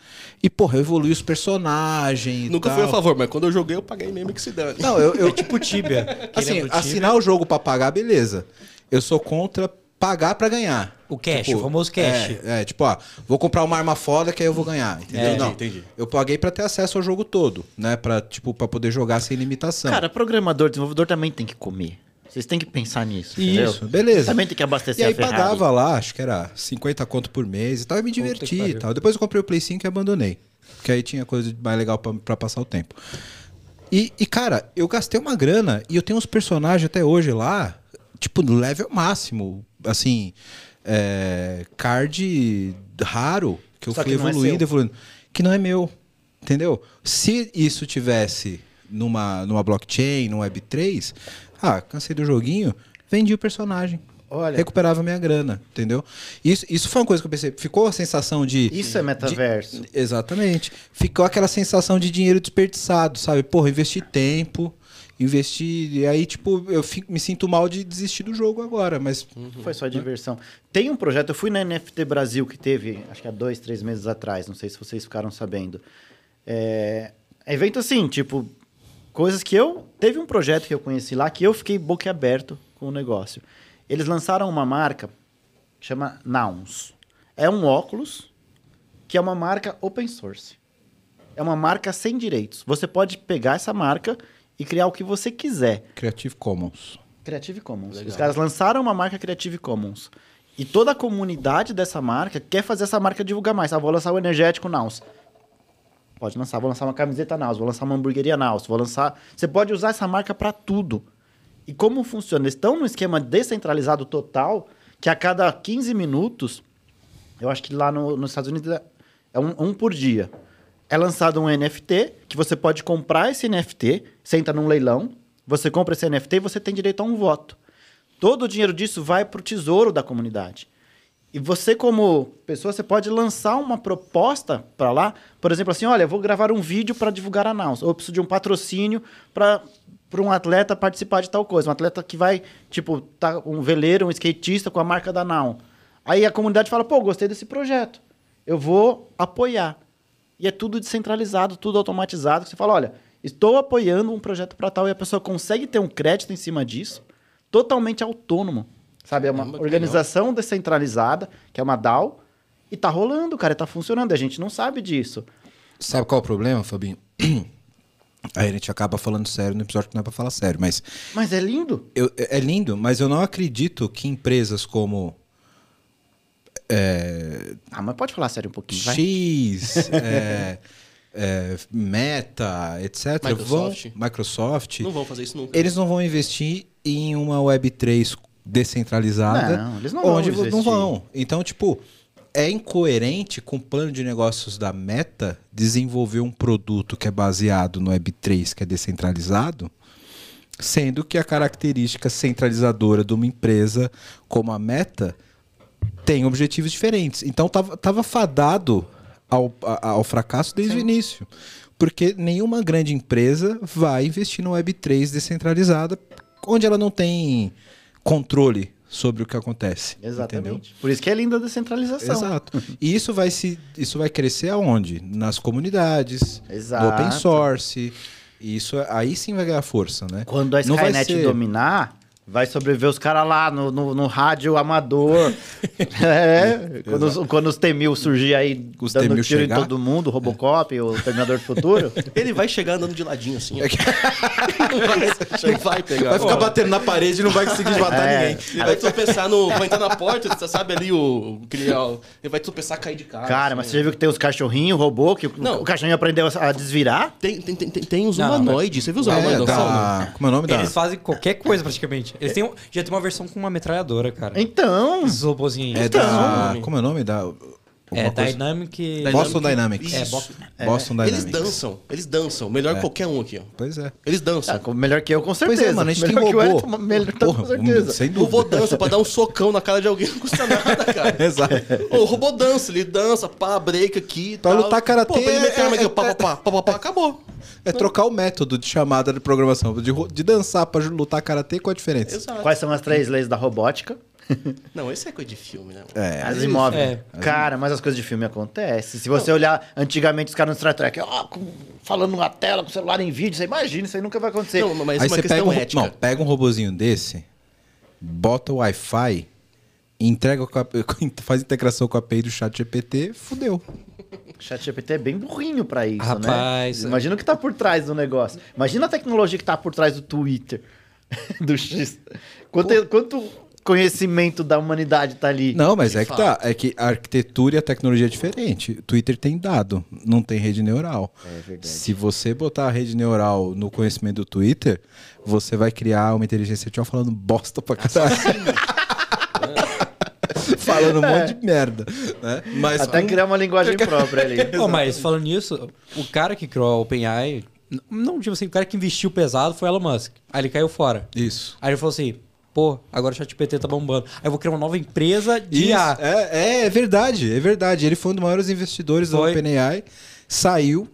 A: E, porra, eu evoluí os personagens e
D: Nunca
A: tal.
D: fui a favor, mas quando eu joguei, eu paguei mesmo que se dane.
A: Não, eu... eu <laughs>
C: Tipo Tibia. Quem
A: assim,
C: lembra do Tibia?
A: assinar o jogo pra pagar, beleza. Eu sou contra pagar pra ganhar.
C: O cash, o famoso cash.
A: É, é, tipo, ó, vou comprar uma arma foda que aí eu vou ganhar, entendeu?
C: É,
A: Não,
D: entendi.
A: Eu paguei pra ter acesso ao jogo todo, né? Pra, tipo, pra poder jogar sem limitação.
B: Cara, programador, desenvolvedor também tem que comer. Vocês têm que pensar nisso, entendeu?
A: Isso, beleza.
B: Também tem que abastecer
A: e aí
B: a Ferrari.
A: pagava lá, acho que era 50 conto por mês e tal, e me diverti e tal. Depois eu comprei o Play 5 e abandonei. Porque aí tinha coisa mais legal pra, pra passar o tempo. E, e, cara, eu gastei uma grana e eu tenho uns personagens até hoje lá, tipo, no level máximo. Assim, é, card raro, que eu
B: Só
A: fui
B: que é
A: evoluindo,
B: seu.
A: evoluindo. Que não é meu. Entendeu? Se isso tivesse numa, numa blockchain, no Web3, ah, cansei do joguinho, vendi o personagem.
B: Olha.
A: recuperava minha grana, entendeu? Isso, isso foi uma coisa que eu pensei. Ficou a sensação de.
B: Isso é metaverso.
A: de- exatamente. Ficou aquela sensação de dinheiro desperdiçado, sabe? Porra, investi tempo, investi. E aí, tipo, eu fico- me sinto mal de desistir do jogo agora, mas.
B: Foi só diversão. Tem um projeto, eu fui na NFT Brasil que teve, acho que há dois, três meses atrás, não sei se vocês ficaram sabendo. É, evento assim, tipo, coisas que eu. Teve um projeto que eu conheci lá que eu fiquei boquiaberto com o negócio. Eles lançaram uma marca que chama Nouns. É um óculos que é uma marca open source. É uma marca sem direitos. Você pode pegar essa marca e criar o que você quiser.
A: Creative Commons.
B: Creative Commons.
D: Legal.
B: Os caras lançaram uma marca Creative Commons. E toda a comunidade dessa marca quer fazer essa marca divulgar mais. Ah, vou lançar o energético Naus. Pode lançar, vou lançar uma camiseta Naus, vou lançar uma hamburgueria Naus, vou lançar. Você pode usar essa marca para tudo. E como funciona? Eles estão num esquema descentralizado total, que a cada 15 minutos, eu acho que lá no- nos Estados Unidos é- é um, um por dia. É lançado um NFT, que você pode comprar esse NFT, você entra num leilão, você compra esse NFT e você tem direito a um voto. Todo o dinheiro disso vai para o tesouro da comunidade. E você, como pessoa, você pode lançar uma proposta para lá. Por exemplo, assim, olha, vou gravar um vídeo para divulgar a Naus. Ou eu preciso de um patrocínio para um atleta participar de tal coisa. Um atleta que vai, tipo, tá um veleiro, um skatista com a marca da Now. Aí a comunidade fala, pô, gostei desse projeto. Eu vou apoiar. E é tudo descentralizado, tudo automatizado. Você fala, olha, estou apoiando um projeto para tal. E a pessoa consegue ter um crédito em cima disso, totalmente autônomo. Sabe, é uma
D: Caramba,
B: organização descentralizada, que é uma DAO, e tá rolando, cara, tá funcionando. A gente não sabe disso.
A: Sabe qual é o problema, Fabinho? Aí <clears throat> a gente acaba falando sério no episódio que não é pra falar sério, mas
B: Mas é lindo.
A: eu- é lindo, mas eu não acredito que empresas como é,
B: Ah, mas pode falar sério um pouquinho, vai.
A: X, <laughs> é, é, Meta, etc.
D: Microsoft.
A: Vão, Microsoft,
D: Não vão fazer isso nunca.
A: eles não vão investir em uma Web3 descentralizada.
B: Não, eles não vão
A: onde não vão. Então, tipo, é incoerente com o plano de negócios da Meta desenvolver um produto que é baseado no Web3, que é descentralizado, sendo que a característica centralizadora de uma empresa como a Meta tem objetivos diferentes. Então tava, tava fadado ao, ao fracasso desde o início. Porque nenhuma grande empresa vai investir no Web3 descentralizada, onde ela não tem controle sobre o que acontece.
B: Exatamente.
A: Entendeu?
B: Por isso que é linda a descentralização.
A: Exato. E isso vai se isso vai crescer aonde? Nas comunidades,
B: Exato.
A: no open source. E isso aí sim vai ganhar força, né?
B: Quando a Skynet
A: ser-
B: dominar, vai sobreviver os caras lá no, no, no rádio amador. <laughs> é, quando, os, quando os T-1000 surgir aí
A: Os
B: dando
A: T-1000
B: tiro
A: chegar.
B: em todo mundo, o Robocop, o Terminador do Futuro. <laughs>
D: Ele vai chegar andando de ladinho assim. ó. não, vai, <laughs> não vai pegar.
A: Vai ficar
D: Ó,
A: batendo na parede e não vai conseguir matar
B: É.
A: ninguém.
D: Ele vai tropeçar no. Vai entrar na porta, você sabe ali o. ele vai tropeçar cair de cara.
B: Cara,
D: assim.
B: mas você já viu que tem os cachorrinhos, robô, que o-
D: Não.
B: o cachorrinho aprendeu a desvirar?
D: Tem, tem, tem, tem, tem os
C: Não,
D: humanoides. Você viu os
A: É,
D: humanoides
A: da... Como é o nome da...
C: Eles fazem qualquer coisa praticamente. Eles têm, um- já tem uma versão com uma metralhadora, cara.
B: Então,
C: Esses robozinhos.
A: É da... Como é o nome da...
C: É
A: alguma coisa-
C: Dynamic.
A: Boston Dynamics.
C: É,
D: Isso.
C: Boston-
A: Boston
D: Eles
A: Dynamics.
D: dançam, eles dançam. Melhor que qualquer um aqui, ó.
A: Pois é.
D: Eles dançam.
B: ah, melhor que eu, com
A: Pois
B: certeza.
A: é, mano, a gente tem
B: melhor que o
A: robô.
B: Elton, melhor, tá,
A: Porra,
B: com certeza.
A: sem
D: O robô
A: dúvida.
D: dança pra dar um socão na cara de alguém não custa nada, <laughs> cara.
A: Exato.
D: O robô dança, ele dança, pá, break aqui e
A: Pra
D: tal.
A: lutar karatê
D: Pô, pra ele meter
A: é-
D: arma aqui,
A: é-
D: ó, pá, pá, pá, pá, pá, pá, acabou.
A: É trocar o método de chamada de programação. De, de dançar pra lutar karatê, qual a diferença?
D: Exato.
B: Quais são as três leis da robótica? <laughs>
D: Não, esse é coisa de filme, né?
A: É.
B: As imóveis.
C: É.
B: Cara, mas as coisas de filme acontecem. Se você olhar antigamente os caras no Star Trek, ó, com- falando numa tela com o celular em vídeo, você imagina, isso aí nunca vai acontecer.
D: Não, mas
A: Aí
D: uma
A: você
D: questão
A: pega um,
D: ética.
A: não, pega um robozinho desse, bota o Wi-Fi, entrega a- <laughs> faz integração com a API do chat GPT, fudeu.
B: O ChatGPT é bem burrinho pra isso,
C: Rapaz,
B: né? Imagina o que tá por trás do negócio. Imagina a tecnologia que tá por trás do Twitter, <laughs> do X. Quanto, quanto conhecimento da humanidade tá ali.
A: Não, mas é que tá. É que a arquitetura e a tecnologia é diferente. Twitter tem dado, não tem rede neural.
B: É verdade.
A: Se você botar a rede neural no conhecimento do Twitter, você vai criar uma inteligência artificial falando bosta pra caralho. <laughs> falando um monte de merda. Né? Mas
B: Até criar uma linguagem própria ali. <laughs>
C: Pô, mas falando nisso, o cara que criou a OpenAI, não tipo assim, o cara que investiu pesado foi Elon Musk. Aí ele caiu fora.
A: Isso.
C: Aí ele falou assim: pô, agora o ChatGPT tá bombando. Aí eu vou criar uma nova empresa de
A: Isso,
C: IA.
A: é, é verdade, é verdade. Ele foi um dos maiores investidores da
C: Foi.
A: OpenAI, saiu.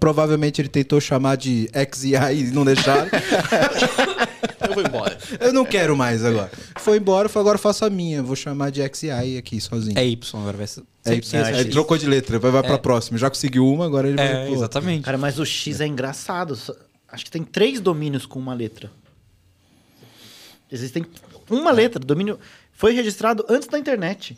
A: Provavelmente ele tentou chamar de XAI e não deixaram. <laughs>
D: Eu vou embora.
A: eu não quero mais agora. Foi embora, falou, agora eu faço a minha. Vou chamar de XAI aqui sozinho.
C: É Y, agora vai ser.
A: É,
C: ser
A: é, trocou de letra, vai, vai pra próxima. Já conseguiu uma, agora ele vai
C: É,
A: pro outro.
C: exatamente.
B: Cara, mas o X é engraçado. Acho que tem três domínios com uma letra. Existem uma letra. Domínio foi registrado antes da internet.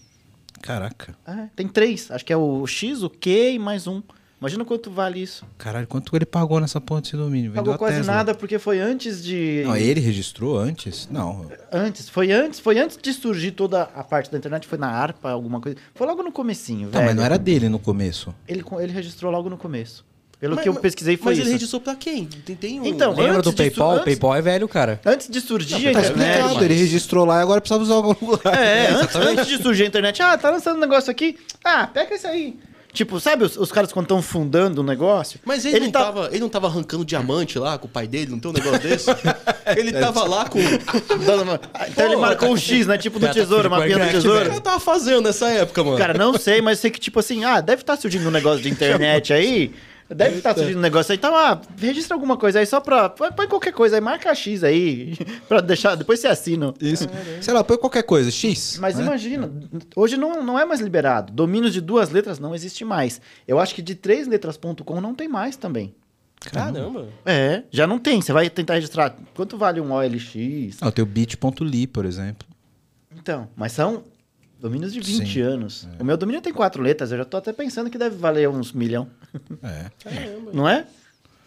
A: Caraca.
B: É, tem três. Acho que é o X, o Q e mais um. Imagina quanto vale isso.
A: Caralho, quanto ele pagou nessa ponta desse domínio? Vendeu
B: Pagou quase
A: Tesla.
B: nada porque foi antes de.
A: Não, ele registrou antes? Não.
B: Antes, foi antes, foi antes de surgir toda a parte da internet, foi na ARPA, alguma coisa. Foi logo no comecinho,
A: Não,
B: velho.
A: mas não era dele no começo.
B: Ele, ele registrou logo no começo. Pelo
D: Mas-
B: que eu
D: mas-
B: pesquisei foi
D: Mas
B: isso.
D: ele registrou pra quem? Tem, tem um...
B: Então,
C: Lembra
B: antes
C: do PayPal? O PayPal é velho, cara.
B: Antes de surgir a
A: Tá
B: internet.
A: explicado,
D: mas-
A: ele registrou lá e agora precisa usar algum lugar.
B: É, <laughs> antes, antes de surgir a internet, ah, tá lançando um negócio aqui. Ah, pega isso aí. Tipo, sabe os, os caras quando estão fundando um negócio?
D: Mas ele, não
B: tá-
D: tava, ele não tava arrancando diamante lá com o pai dele? Não tem um negócio desse? <laughs> ele tava lá com... O
B: uma- Então ele marcou um <laughs> X, né? Tipo do
C: tá
B: tesouro,
C: ficou
B: mapinha do
C: craque,
D: que
B: tesouro.
D: ele tava fazendo nessa época, mano?
B: Cara, não sei, mas sei que, tipo assim, ah, deve estar surgindo um negócio de <laughs> internet aí. Deve estar surgindo um negócio aí. Então, ah, registra alguma coisa aí só pra. Põe qualquer coisa aí, marca X aí. <laughs> pra deixar. Depois você assina.
A: Isso. Sei lá, põe qualquer coisa. X.
B: Mas
A: né?
B: imagina, hoje não, não é mais liberado. Domínios de duas letras não existe mais. Eu acho que de três letras.com não tem mais também.
D: Caramba.
B: É, já não tem. Você vai tentar registrar. Quanto vale um OLX?
A: Ah, tem o bit.ly, por exemplo.
B: Então, mas são domínios de 20
A: Sim,
B: anos. O meu domínio tem quatro letras, eu já tô até pensando que deve valer uns milhão.
A: É.
B: Não é?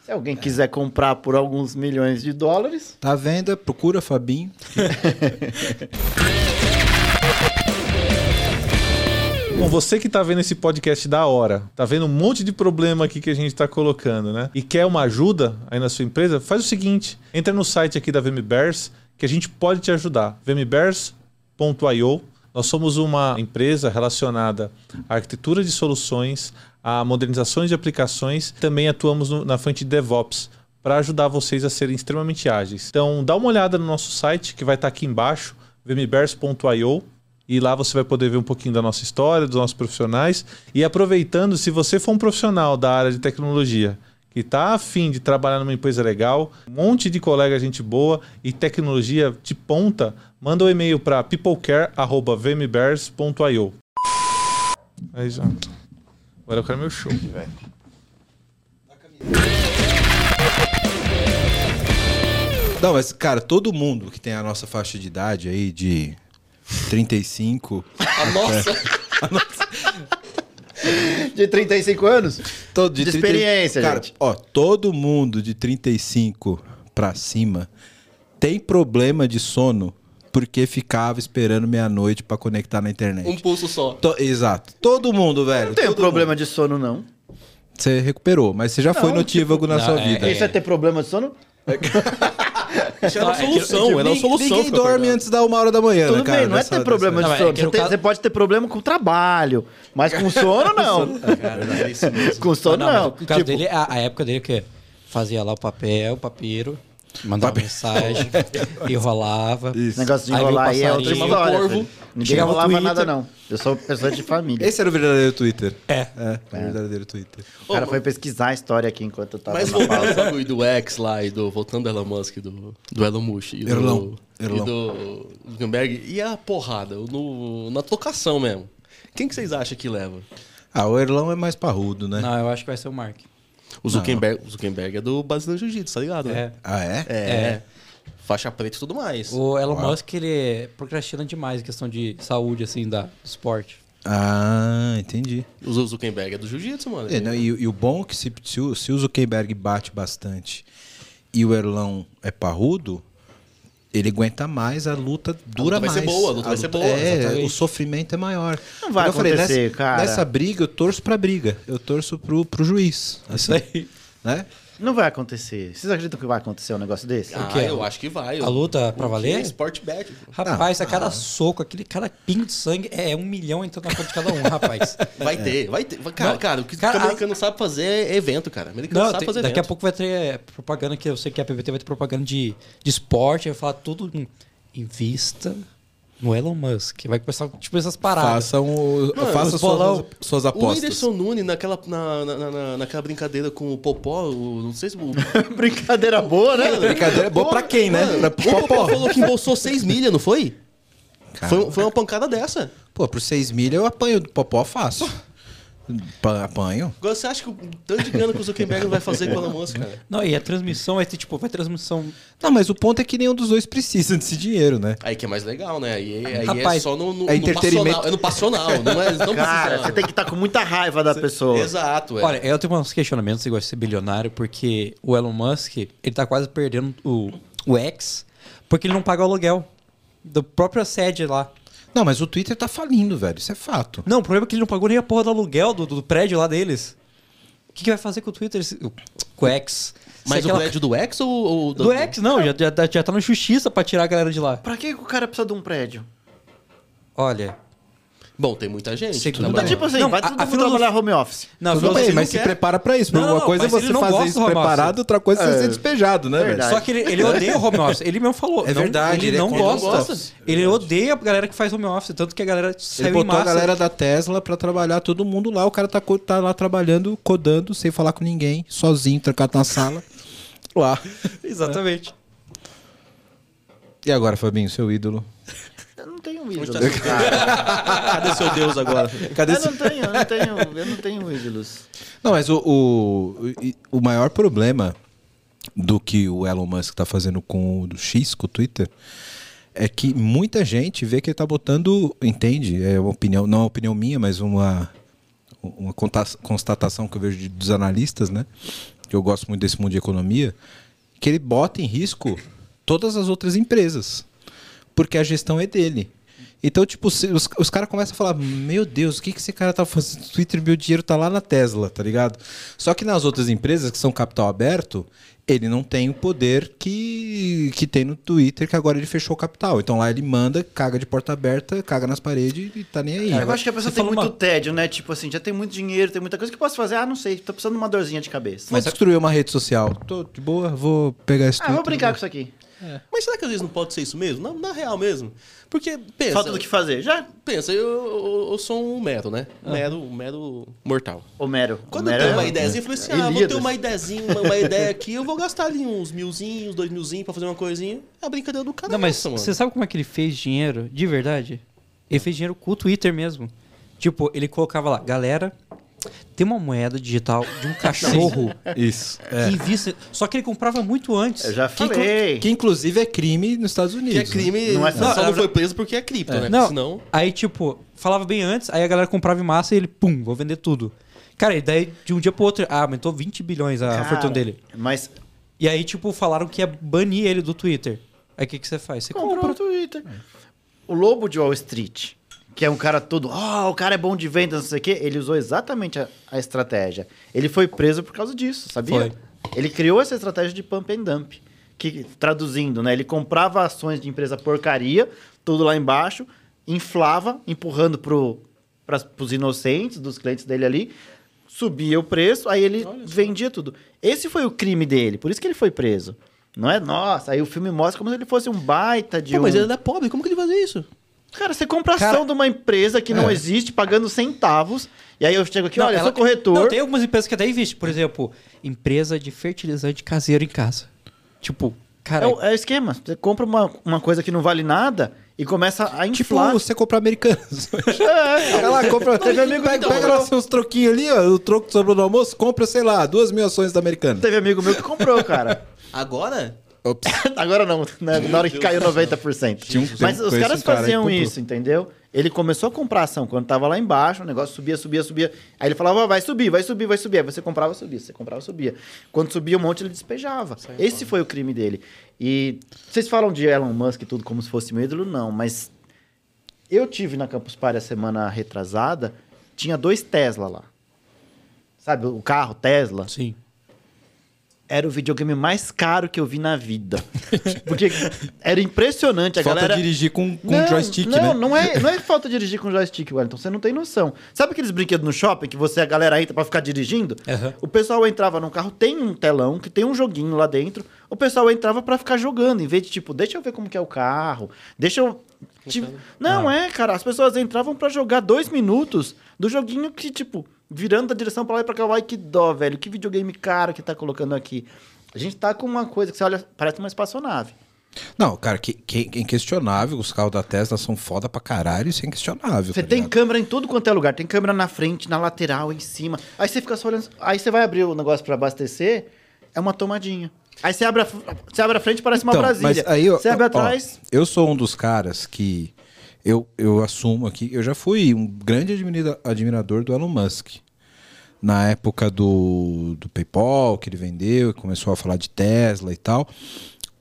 B: Se alguém quiser comprar por alguns milhões de dólares.
A: Tá à venda, procura Fabinho. <laughs>
E: Bom, você que tá vendo esse podcast da hora, tá vendo um monte de problema aqui que a gente tá colocando, né? E quer uma ajuda aí na sua empresa, faz o seguinte: entra no site aqui da VMBears que a gente pode te ajudar. vmbears.io. Nós somos uma empresa relacionada à arquitetura de soluções, a modernizações de aplicações, também atuamos no- na frente de DevOps para ajudar vocês a serem extremamente ágeis. Então, dá uma olhada no nosso site que vai estar aqui embaixo, vmbears.io. E lá você vai poder ver um pouquinho da nossa história, dos nossos profissionais. E aproveitando, se você for um profissional da área de tecnologia que está afim de trabalhar numa empresa legal, um monte de colega gente boa e tecnologia de ponta, manda um e-mail para peoplecare.vmbears.io. Aí já. Agora eu quero meu show, velho.
A: Não, mas, cara, todo mundo que tem a nossa faixa de idade aí, de 35. <laughs>
D: A nossa...
B: De 35 anos?
A: Todo
B: De
A: 30
B: experiência,
A: cara,
B: gente.
A: Ó, todo mundo de 35 pra cima tem problema de sono porque ficava esperando meia-noite pra conectar na internet.
D: Um pulso só.
A: To- Exato. Todo mundo, velho.
B: Não tenho
A: todo
B: problema de sono, não.
A: mundo. Você recuperou, mas você já foi
B: Não,
A: notívago na
C: não,
A: sua
C: é-
A: vida.
B: Isso é ter problema de sono? <laughs>
D: Isso era uma
C: é que-
D: solução, era uma solução.
A: Ninguém dorme
D: acordado.
A: antes da uma hora da manhã,
B: Tudo
A: né, cara?
B: bem, não é ter problema de
C: é
B: sono.
C: que
B: Você, tem-
C: caso-
B: você pode ter problema com trabalho, mas com sono, não.
D: É isso mesmo.
B: com sono,
C: Ah,
B: não.
C: mas O caso
B: Tipo,
C: dele, a, a época dele que fazia lá o papel, o papiro, mandava mensagem, <laughs> enrolava.
B: Esse negócio de enrolar aí é outra história.
D: corvo.
B: Ninguém
C: Chegava
B: enrolava nada, não. Eu sou pessoa de família.
A: Esse era o verdadeiro Twitter.
C: É.
A: É, o verdadeiro Twitter.
B: O cara foi pesquisar a história aqui enquanto eu tava
D: Mas
B: na
D: voltando bagulho do X lá e do. Voltando do Elon Musk, do, do Elon Musk e do.
A: Erlão.
D: E do Zuckerberg. E a porrada no, na tocação mesmo. Quem que vocês acham que leva?
A: Ah, o Erlão é mais parrudo, né?
C: Não, eu acho que vai ser o Mark.
D: O Zuckerberg, o Zuckerberg é do Brasileiro Jiu-Jitsu, tá ligado? né?
C: É.
A: Ah, é?
D: É.
C: É.
D: Faixa preta e tudo mais.
C: O Elon Musk, ele procrastina demais em questão de saúde, assim, da, do esporte.
A: Ah, entendi.
D: O Zuckerberg é do Jiu-Jitsu, mano.
A: É, não, e, e o bom é que se, se, o, se o Zuckerberg bate bastante e o Erlão é parrudo, ele aguenta mais, a luta dura
D: vai
A: mais.
D: ser boa, a luta vai ser boa,
A: É,
C: exatamente.
A: o sofrimento é maior.
B: Não vai
A: eu falei,
B: acontecer,
A: nessa,
B: cara.
A: Nessa briga, eu torço pra briga. Eu torço pro, pro juiz. Assim,
C: aí.
A: né?
B: Não vai acontecer. Vocês acreditam que vai acontecer um negócio desse?
D: Ah,
C: quê?
D: eu acho que vai.
C: A luta pra valer?
D: quê? Sport bet.
C: Rapaz, a cada soco, aquele cada pingo de sangue é um milhão entrando na conta de cada um, rapaz. <laughs>
D: Vai ter, vai ter. Cara,
C: Não,
D: cara, o que
C: cara,
D: o americano sabe fazer é evento, cara. O americano
C: Não,
D: sabe
C: tem-
D: fazer
C: daqui a
D: evento.
C: pouco vai ter propaganda que eu sei que a PVT vai ter propaganda de, de esporte, vai falar tudo. invista no Elon Musk. Vai começar, tipo, essas paradas.
A: Façam, o,
D: Mano,
C: bolão.
A: suas, suas
D: O
A: apostas.
D: Whindersson Nunes, naquela, na, na, na- naquela brincadeira com o Popó, o- não sei se o. <laughs>
B: Brincadeira boa, né?
A: Brincadeira é boa pra quem, né?
D: Mano,
A: Pra
D: o Popó
A: Popó.
D: falou que embolsou 6 milha, não foi? Foi, foi uma pancada dessa.
A: Pô, por 6 milha eu apanho do Popó fácil. Pa- Apanho.
D: Agora você acha que o tanto de grana que o Zuckerberg não vai fazer com a Elon Musk, cara?
C: Não, e a transmissão vai ter, tipo, vai transmissão.
A: Não, mas o ponto é que nenhum dos dois precisa desse dinheiro, né?
D: Aí que é mais legal, né? Aí, aí é
C: Rapaz,
D: só no, no,
A: é
D: no passional. É no passional, não é? Não
B: Cara,
D: precisa-
B: você tem que estar com muita raiva da pessoa.
D: Exato, é.
C: Olha, eu tenho uns questionamentos gosta de ser bilionário, porque o Elon Musk, ele tá quase perdendo o, o X, porque ele não paga o aluguel do próprio sede lá.
A: Não, mas o Twitter tá falindo, velho. Isso é fato.
C: Não, o problema é que ele não pagou nem a porra do aluguel do, do prédio lá deles. O que, que vai fazer com o Twitter? esse- Com o X?
D: Mas
C: Se
D: o prédio do X ou, ou
C: Do X, não, já, já, tá- já tá na justiça pra tirar a galera de lá.
B: Pra que o cara precisa de um prédio?
C: Olha.
D: Bom, tem muita gente.
C: Segundo-
D: trabalhando.
B: Tipo assim,
C: Não,
B: vai
C: a-
B: todo
C: a
B: mundo
C: filosofia-
B: trabalhar home office.
C: Não,
A: Tudo bem, mas se
C: quer.
A: prepara pra isso.
C: Não,
A: Uma coisa é
C: ele
A: você
C: não
A: fazer isso preparado, outra coisa é você
B: É.
A: ser despejado, né, velho?
B: Verdade.
C: Só que ele, ele odeia home office. Ele mesmo falou.
A: É
C: não-
A: verdade,
C: Ele,
A: ele é
C: não gosta. Ele odeia a galera que faz home office. Tanto que a galera
A: Ele
C: saiu em
A: botou
C: massa.
A: a galera da Tesla pra trabalhar, todo mundo lá. O cara tá, tá lá trabalhando, codando, sem falar com ninguém, sozinho, trancado na sala. Lá. <laughs>
C: Exatamente.
A: E agora, Fabinho, seu ídolo?
B: Eu não tenho
D: Onde
B: ídolos.
D: tá Cadê seu Deus agora?
A: Cadê
B: Eu não tenho, eu não tenho, eu não tenho ídolos.
A: Não, mas o, o, o maior problema do que o Elon Musk tá fazendo com o do X, com o Twitter, é que muita gente vê que ele tá botando, entende? É uma opinião, não é uma opinião minha, mas uma, uma constatação que eu vejo de- dos analistas, né? Que eu gosto muito desse mundo de economia, que ele bota em risco todas as outras empresas. Porque a gestão é dele. Então, tipo, os, os caras começam a falar: Meu Deus, o que, que esse cara tá fazendo no Twitter? Meu dinheiro tá lá na Tesla, tá ligado? Só que nas outras empresas, que são capital aberto, ele não tem o poder que, que tem no Twitter, que agora ele fechou o capital. Então lá ele manda, caga de porta aberta, caga nas paredes e tá nem aí.
B: eu acho que a pessoa
C: você
B: tem muito
C: uma-
B: tédio, né? Tipo assim, já tem muito dinheiro, tem muita coisa que eu posso fazer. Ah, não sei, tô precisando de uma dorzinha de cabeça.
A: Vou destruir uma rede social. Tô de boa, vou pegar esse
B: Ah,
A: Twitter.
B: vou brincar com isso aqui.
D: Mas será que às vezes não pode ser isso mesmo? Na, na real mesmo. Porque, pensa...
B: Falta do que fazer. Já,
D: Pensa, eu, eu, eu sou um mero, né? Mero, mero mortal.
B: Homero.
D: Quando
B: Homero
D: eu tenho
B: é-
D: uma ideiazinha, eu falei assim, ah, vou ter uma ideiazinha, uma, uma ideia aqui, eu vou gastar ali uns milzinhos, dois milzinhos pra fazer uma coisinha. É a brincadeira do cara
C: Não, mas
D: mano.
C: você sabe como é que ele fez dinheiro de verdade? Ele fez dinheiro com o Twitter mesmo. Tipo, ele colocava lá, galera, tem uma moeda digital de um <laughs> cachorro
A: Isso.
C: que vista. Só que ele comprava muito antes.
B: Eu já
A: Que,
B: falei.
A: que inclusive é crime nos Estados Unidos.
D: Que é
A: né?
D: crime,
B: Não é
D: só
B: só-
D: não foi preso porque é cripto, né?
C: Não,
D: Senão...
C: aí tipo, falava bem antes, aí a galera comprava em massa e ele, pum, vou vender tudo. Cara, e daí de um dia pro outro, ah, aumentou 20 bilhões a
B: Cara,
C: fortuna dele.
B: Mas
C: E aí, tipo, falaram que ia banir ele do Twitter. Aí o que, que você faz? Você
B: compra
C: compra.
B: o Twitter. O Lobo de Wall Street, que é um cara todo, ó, o cara é bom de vendas, não sei o quê, ele usou exatamente a, a estratégia. Ele foi preso por causa disso, sabia?
C: Foi.
B: Ele criou essa estratégia de pump and dump. Que, traduzindo, né? Ele comprava ações de empresa porcaria, tudo lá embaixo, inflava, empurrando pro, pras, pros inocentes, dos clientes dele ali, subia o preço, aí ele vendia tudo. Esse foi o crime dele, por isso que ele foi preso. Não é? Nossa, aí o filme mostra como se ele fosse um baita de
D: Pô,
B: um...
D: mas ele é pobre, como que ele fazia isso?
B: Cara, você compra ação
A: Cara,
B: de uma empresa que não
A: é.
B: existe, pagando centavos, e aí eu chego aqui, olha, eu
C: ela-
B: sou corretor...
C: Não, tem algumas empresas que até investem. Por exemplo, empresa de fertilizante caseiro em casa. Tipo, cara.
B: É o, é esquema. Você compra uma, uma coisa que não vale nada e começa a
A: Tipo,
B: inflar.
A: você comprar americanos. <laughs>
B: É,
A: Pega lá, compra.
B: Teve amigo
A: pega,
B: que
A: pega lá seus troquinhos ali, ó. O troco que sobrou do almoço, compra, sei lá, duas mil ações da americana.
B: Teve amigo meu que comprou, cara.
D: Agora?
A: Ops. <laughs>
B: Agora não, né? na hora que caiu 90%.
A: Tinha um-
B: Mas os caras
A: um cara
B: faziam isso, entendeu? Ele começou a comprar ação quando tava lá embaixo, o negócio subia, subia, subia. Aí ele falava, vai subir, vai subir, vai subir. Aí você comprava, subia, você comprava, subia. Quando subia um monte, ele despejava. Esse foi o crime dele. E vocês falam de Elon Musk e tudo como se fosse meu ídolo? Não, mas eu tive na Campus Party a semana retrasada, tinha dois Tesla lá. Sabe, o carro Tesla?
C: Sim.
B: Era o videogame mais caro que eu vi na vida. <laughs> Porque era impressionante. A
A: Falta
B: galera...
A: dirigir com, com
B: não,
A: joystick,
B: não,
A: né?
B: Não é, não é falta de dirigir com joystick, Wellington. Você não tem noção. Sabe aqueles brinquedos no shopping que você, a galera entra pra ficar dirigindo?
C: Aham.
B: O pessoal entrava no carro, tem um telão que tem um joguinho lá dentro. O pessoal entrava pra ficar jogando, em vez de tipo, deixa eu ver como que é o carro, deixa eu. Tipo, não é, cara. As pessoas entravam pra jogar dois minutos do joguinho que, tipo, virando da direção pra lá e pra cá. Ai, que dó, velho. Que videogame caro que tá colocando aqui. A gente tá com uma coisa que você olha, parece uma espaçonave.
A: Não, cara, que, que, é inquestionável. Os carros da Tesla são foda pra caralho, isso é inquestionável.
B: Você
A: tá
B: tem
A: ligado?
B: câmera em tudo quanto é lugar. Tem câmera na frente, na lateral, em cima. Aí você fica só olhando. Aí você vai abrir o negócio pra abastecer, é uma tomadinha. Aí você abre a, você abre a frente, parece uma
A: Então,
B: Brasília.
A: mas aí, eu-
B: você abre
A: ó,
B: atrás.
A: eu sou um dos caras que eu, eu assumo aqui, eu já fui um grande admira- admirador do Elon Musk. Na época do, do PayPal, que ele vendeu, e começou a falar de Tesla e tal.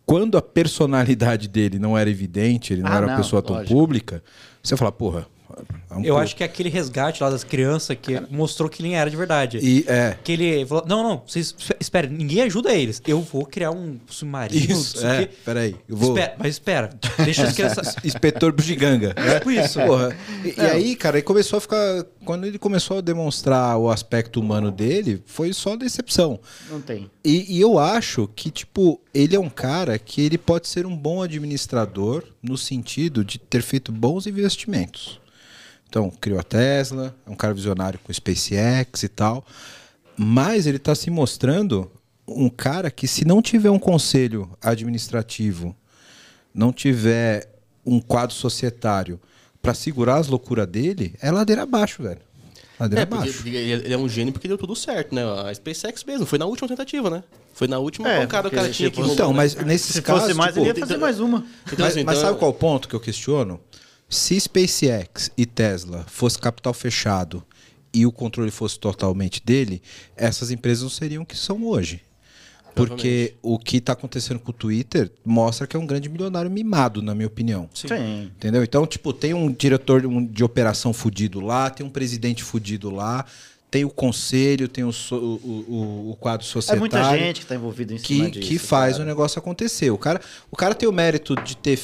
A: Quando a personalidade <laughs> dele não era evidente, ele não
B: Ah,
A: era uma pessoa tão
B: lógico.
A: pública, você fala, porra. É um
C: Eu
A: pouco-
C: acho que aquele resgate lá das crianças que mostrou que ele era de verdade.
A: E, é,
C: Que ele falou: Não, não, vocês esperem, ninguém ajuda eles. Eu vou criar um submarino.
A: isso, é, peraí. Eu vou...
C: Espera, mas espera, deixa as crianças. <laughs>
A: Inspetor Bugiganga. né?
C: Tipo isso.
A: Porra. E, e aí, cara, ele começou a ficar. Quando ele começou a demonstrar o aspecto humano dele, foi só decepção.
B: Não tem.
A: E, e eu acho que, tipo, ele é um cara que ele pode ser um bom administrador no sentido de ter feito bons investimentos. Então, criou a Tesla, é um cara visionário com SpaceX e tal. Mas ele está se mostrando um cara que, se não tiver um conselho administrativo, não tiver um quadro societário para segurar as loucuras dele, é ladeira abaixo, velho. Ladeira
D: É,
A: abaixo.
D: porque ele ele é um gênio porque deu tudo certo, né? A SpaceX mesmo, foi na última tentativa, né? Foi na última
B: É,
D: o cara tinha que
A: Então,
D: né?
A: mas nesses
B: Se
A: casos.
B: fosse mais,
A: tipo,
B: ele ia fazer mais uma.
D: Então,
A: mas,
D: assim,
A: mas
D: então-
A: sabe qual é o ponto que eu questiono? Se SpaceX e Tesla fosse capital fechado e o controle fosse totalmente dele, essas empresas não seriam o que são hoje. Porque o que está acontecendo com o Twitter mostra que é um grande milionário mimado, na minha opinião.
B: Sim.
A: Entendeu? Então, tipo, tem um diretor um de operação fudido lá, tem um presidente fudido lá, tem o conselho, tem o, so- o, o- o quadro
B: É
A: societário
B: muita gente que tá envolvida em cima
A: que,
B: disso.
A: que faz
B: cara.
A: o negócio acontecer. O cara, o cara tem o mérito de ter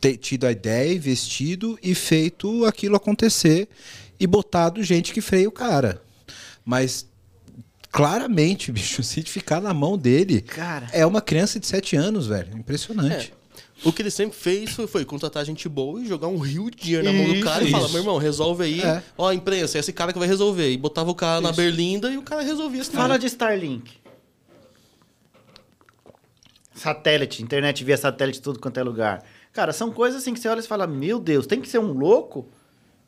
A: tido a ideia, investido e feito aquilo acontecer e botado gente que freia o cara. Mas claramente, <laughs> bicho, se ficar na mão dele,
B: Cara.
A: é uma criança de 7 anos, velho. Impressionante.
D: É. O que ele sempre fez foi, foi contratar gente boa e jogar um rio de dinheiro na mão do
B: Isso,
D: cara e falar,
A: isso.
D: meu irmão, resolve aí.
A: É.
D: Ó, imprensa, é esse cara que vai resolver. E botava o cara na berlinda e o cara resolvia esse
B: Fala de Starlink. Satélite, internet via satélite, tudo quanto é lugar. Cara, são coisas assim que você olha e fala, meu Deus, tem que ser um louco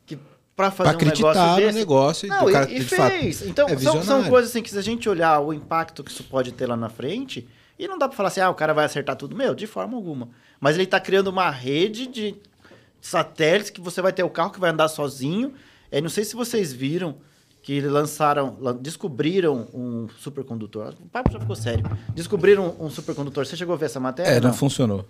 B: que pra fazer
A: Pra
B: um
A: acreditar
B: negócio
A: no
B: desse...
A: negócio e
B: Não, e,
A: cara,
B: e
A: de fato,
B: fez. Então,
A: é
B: são, são coisas assim que se a gente olhar o impacto que isso pode ter lá na frente, e não dá pra falar assim, ah, o cara vai acertar tudo. Meu, de forma alguma. Mas ele tá criando uma rede de satélites que você vai ter o carro que vai andar sozinho. É, não sei se vocês viram que eles lançaram, lan- descobriram um supercondutor. O papo já ficou sério. Descobriram um supercondutor. Você chegou a ver essa matéria?
A: É, não
B: não?
A: funcionou.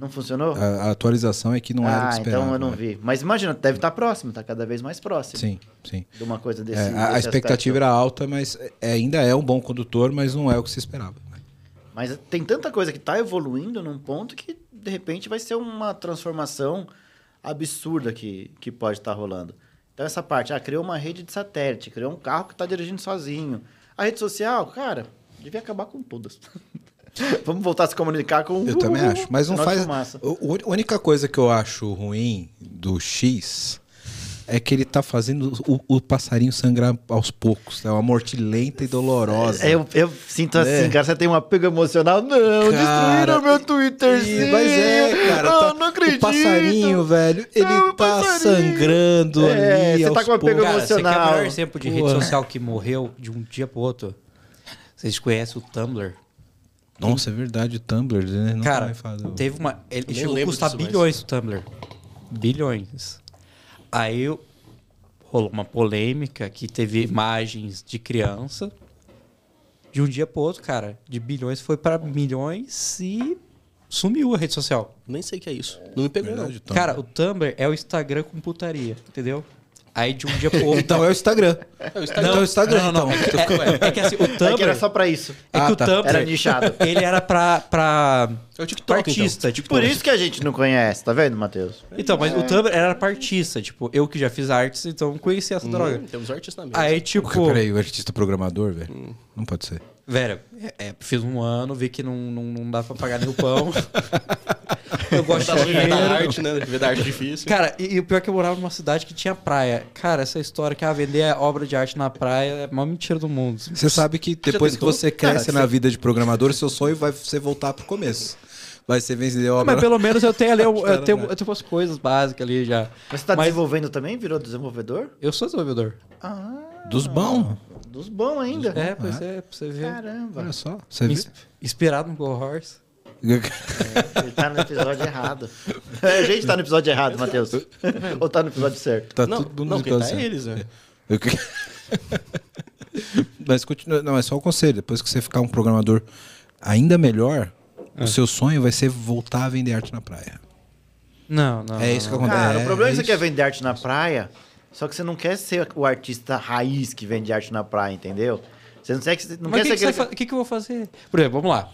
B: Não funcionou?
A: A, a atualização é que não era o
B: ah,
A: que esperava.
B: então eu não
A: né?
B: vi. Mas imagina, deve estar próximo, tá cada vez mais próximo
A: Sim, sim.
B: de uma coisa desse.
A: É, a- a,
B: desse
A: expectativa
B: aspecto.
A: era alta, mas é- ainda é um bom condutor, mas não é o que se esperava.
B: Mas tem tanta coisa que está evoluindo num ponto que, de repente, vai ser uma transformação absurda que, que pode estar rolando. Então, essa parte, ah, criou uma rede de satélite, criou um carro que está dirigindo sozinho. A rede social, cara, devia acabar com todas. <laughs> <laughs> Vamos voltar a se comunicar com
A: Eu também acho. Mas não faz. A única coisa que eu acho ruim do X é que ele tá fazendo o, o passarinho sangrar aos poucos. É uma morte lenta e dolorosa.
B: É, Eu, eu sinto assim,
A: É.
B: cara, você tem um apego emocional. Não,
A: Cara,
B: destruíram meu Twitter,
A: Mas é, cara.
B: Ah,
A: tá-
B: não acredito.
A: O passarinho, velho, ele
B: Ah, o
A: tá
B: passarinho.
A: sangrando
B: É,
A: ali.
B: você tá com apego
A: poucos.
C: Cara, você quer o
B: emocional.
C: melhor exemplo de rede social que morreu de um dia pro outro? Vocês conhecem o Tumblr?
A: Nossa, é verdade, o Tumblr, né? Nunca
C: Cara, teve uma. Ele
D: nem
C: chegou a custar bilhões o Tumblr. Bilhões. Aí eu- rolou uma polêmica que teve imagens de criança. De um dia pro outro, cara, de bilhões foi pra milhões e sumiu a rede social.
D: Nem sei o que é isso. Não me pegou,
A: Verdade,
D: não.
C: Cara, o Tumblr é o Instagram com putaria, entendeu? Aí de um dia pro outro.
A: Então é o Instagram.
D: É o
A: Então é o Instagram,
C: não, não, não.
A: então.
C: É, é que assim, o
B: É que
C: Tumblr.
B: era só pra isso.
C: É que
A: Ah,
C: o
A: tá.
C: Tumblr.
B: Era nichado.
C: Ele era pra. pra
D: É o TikTok, então.
C: artista. Tipo,
B: Por isso que a gente não conhece, tá vendo, Matheus?
C: Então, mas o Tumblr era pra artista. Tipo, eu que já fiz artes, então conheci essa droga.
D: Hum, temos artistas na mesa.
C: Aí, tipo.
A: Peraí, o artista programador, velho. Não pode ser.
C: Velho, é, é, fiz um ano, vi que não, não, não dá pra pagar nem o pão. <laughs> eu gosto
D: Tá
C: de
D: da arte, né? Viver da arte difícil.
C: Cara, e, e o pior é que eu morava numa cidade que tinha praia. Cara, essa história que ah, vender obra de arte na praia é a maior mentira do mundo.
A: Você sabe que depois que você cresce na vida de programador, seu sonho vai ser voltar pro começo. Vai ser vender obra.
C: Mas pelo menos eu tenho ali, <laughs> eu,
A: Cara,
C: eu, tenho,
A: né?
C: eu tenho umas coisas básicas ali já.
B: Mas você tá
C: Mas-
B: desenvolvendo também? Virou desenvolvedor?
C: Eu sou desenvolvedor.
B: Ah,
A: Dos bons.
B: Dos bons ainda.
C: É, pois é, pra você ver.
B: Caramba.
A: Olha só. Você?
C: Ins- Inspirado no Go Horse.
B: Ele tá no episódio errado. É, a gente tá no episódio errado, Matheus. Ou tá no episódio certo?
A: Tá
D: não,
A: tudo
D: não,
A: no
D: quem tá é eles, né?
A: Eu <laughs> Mas continua. Não, é só o conselho. Depois que você ficar um programador ainda melhor, o seu sonho vai ser voltar a vender arte na praia.
C: Não, não.
A: É isso que
C: não.
A: acontece.
B: Cara, o problema é que você quer vender arte na praia, só que você não quer ser o artista raiz que vende arte na praia, entendeu? Você não, quer que- não
C: Mas
B: quer
C: o que,
B: ser
C: que, você
B: aquele...
C: fa- que que eu vou fazer? Por exemplo, vamos lá.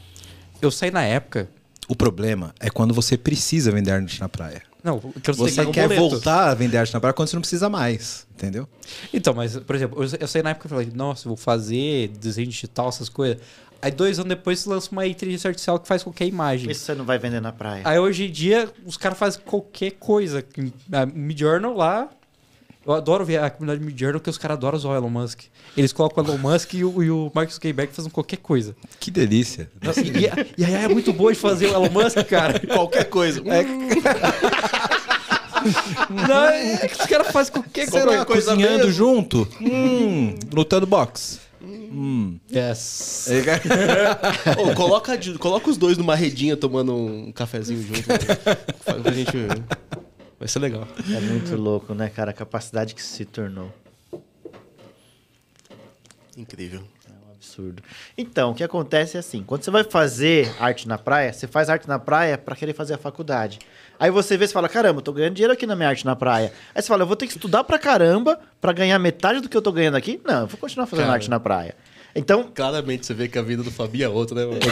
C: Eu saí na época.
A: O problema é quando você precisa vender arte na praia.
C: Não, eu quero
A: Você
C: um
A: quer
C: boleto.
A: voltar a vender arte na praia quando você não precisa mais, entendeu?
C: Então, mas, por exemplo, eu, eu saí na época e falei, nossa, eu vou fazer desenho digital, essas coisas. Aí dois anos depois se lança uma inteligência artificial que faz qualquer imagem.
B: Isso você não vai vender na praia.
C: Aí hoje em dia os caras fazem qualquer coisa. A Midjourney lá. Eu adoro ver a comunidade Midjourney porque os caras adoram usar o Elon Musk. Eles colocam o Elon Musk e o, e o Mark Zuckerberg fazendo qualquer coisa.
A: Que delícia.
C: Nossa, e, e, a- é muito boa de fazer o Elon Musk, cara.
D: Qualquer coisa.
C: Não, é que os caras fazem qualquer
A: Será
C: coisa.
A: cozinhando
D: mesmo.
A: junto? Hum, lutando boxe. Hum.
C: Yes. <laughs>
D: Ô, coloca, coloca os dois numa redinha tomando um cafezinho junto. Faz pra gente. Vai ser legal.
B: É muito louco, né, cara? A capacidade que se tornou.
D: Incrível.
B: É um absurdo. Então, o que acontece é assim: quando você vai fazer arte na praia, você faz arte na praia pra querer fazer a faculdade. Aí você vê e fala: caramba, eu tô ganhando dinheiro aqui na minha arte na praia. Aí você fala: eu vou ter que estudar pra caramba pra ganhar metade do que eu tô ganhando aqui? Não, eu vou continuar fazendo
D: Cara.
B: arte na praia. Então,
D: Claramente você vê que a vida do Fabi é outra, né, mano? <laughs>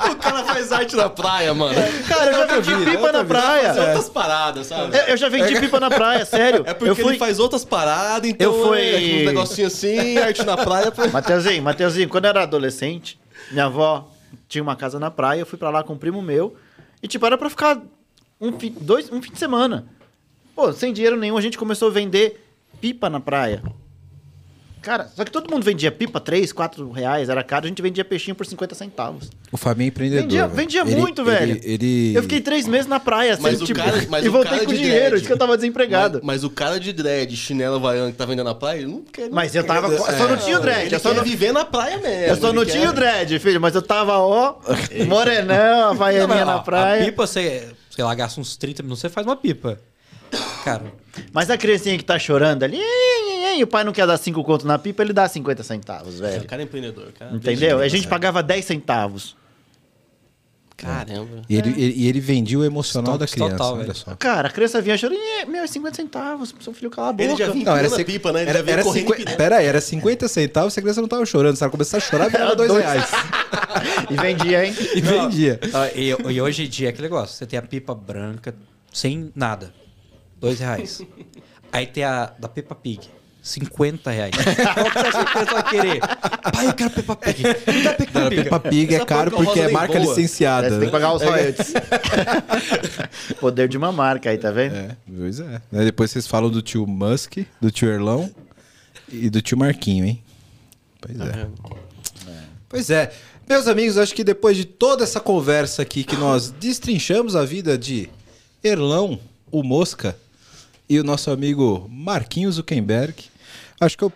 D: Tipo, o cara faz arte na praia, mano.
B: cara, eu já vendi
A: vida,
B: pipa na praia.
D: Fazer outras paradas, sabe?
B: Eu, eu já vendi pipa na praia, sério.
D: É porque
B: eu fui...
D: ele faz outras paradas, então
B: Eu fui-
D: é um negocinho assim, arte na praia. Pra...
B: Mateuzinho, Mateuzinho, quando eu era adolescente, minha avó tinha uma casa na praia, eu fui pra lá com um primo meu, e tipo, era pra ficar um fim, dois, um fim de semana. Pô, sem dinheiro nenhum, a gente começou a vender pipa na praia. Cara, só que todo mundo vendia pipa, 3, 4 reais, era caro, a gente vendia peixinho por 50 centavos.
A: O Fabinho é empreendedor.
B: Vendia, vendia
A: Ele-
B: muito,
A: ele-
B: velho.
A: Ele,
B: Eu fiquei três meses na praia,
D: Mas
B: assim,
D: o
B: tipo,
D: cara- mas
B: e
D: o
B: voltei
D: cara
B: com
D: de
B: dinheiro,
D: dread-
B: isso que eu tava desempregado.
D: Mas, mas o cara de dread, chinelo havaiano que tá vendendo na praia, ele não quer.
B: Mas eu tava. Só não tinha o dread. Eu só não,
D: viver na praia mesmo.
B: eu só não tinha o dread, filho. Mas eu tava, ó, <laughs> morenão, havaianinha
C: mas,
B: na praia.
C: A pipa, você, sei lá, gasta uns 30 minutos, você faz uma pipa. Cara,
B: Mas a criancinha que tá chorando ali, e o pai não quer dar 5 conto na pipa, ele dá 50 centavos,
D: O
B: velho.
D: cara é empreendedor, cara.
B: Entendeu? A gente pagava 10 centavos.
D: Caramba.
A: E ele, ele- e ele vendia o emocional da
C: Total,
A: criança,
C: total,
A: olha
C: velho.
A: só.
B: Cara, a criança vinha chorando, e, meu, é 50 centavos, seu filho cala a boca.
D: Ele já vinha
A: Não, era,
D: pipa, né? Ele
A: era,
D: veio
A: era
D: correndo
A: 50,
D: empinando.
A: pera aí, era 50 centavos, se a criança não tava chorando. Se ela começar a chorar, <laughs> virava
B: Era
A: 2
B: dois.
A: reais.
B: E vendia, hein? <laughs>
A: E vendia.
C: ó, e, e hoje em dia é aquele negócio. Você tem a pipa branca, sem nada. Dois reais. Aí tem a da Peppa Pig. 50 reais. <laughs> Qual que você acha que vai querer? Pai, eu quero Peppa Pig. Me dá Peppa Pig.
A: Peppa Pig é caro porque é marca
D: boa.
A: licenciada.
B: Você tem que
A: né?
B: pagar os royalties. <laughs> Poder de uma marca aí, tá vendo?
A: É, pois é. Aí Depois vocês falam do tio Musk, do tio Erlão e do tio Marquinho, hein? Pois é. Pois é. Meus amigos, acho que depois de toda essa conversa aqui que nós destrinchamos a vida de Erlão, o Mosca, e o nosso amigo Marquinhos Zuckerberg, acho que eu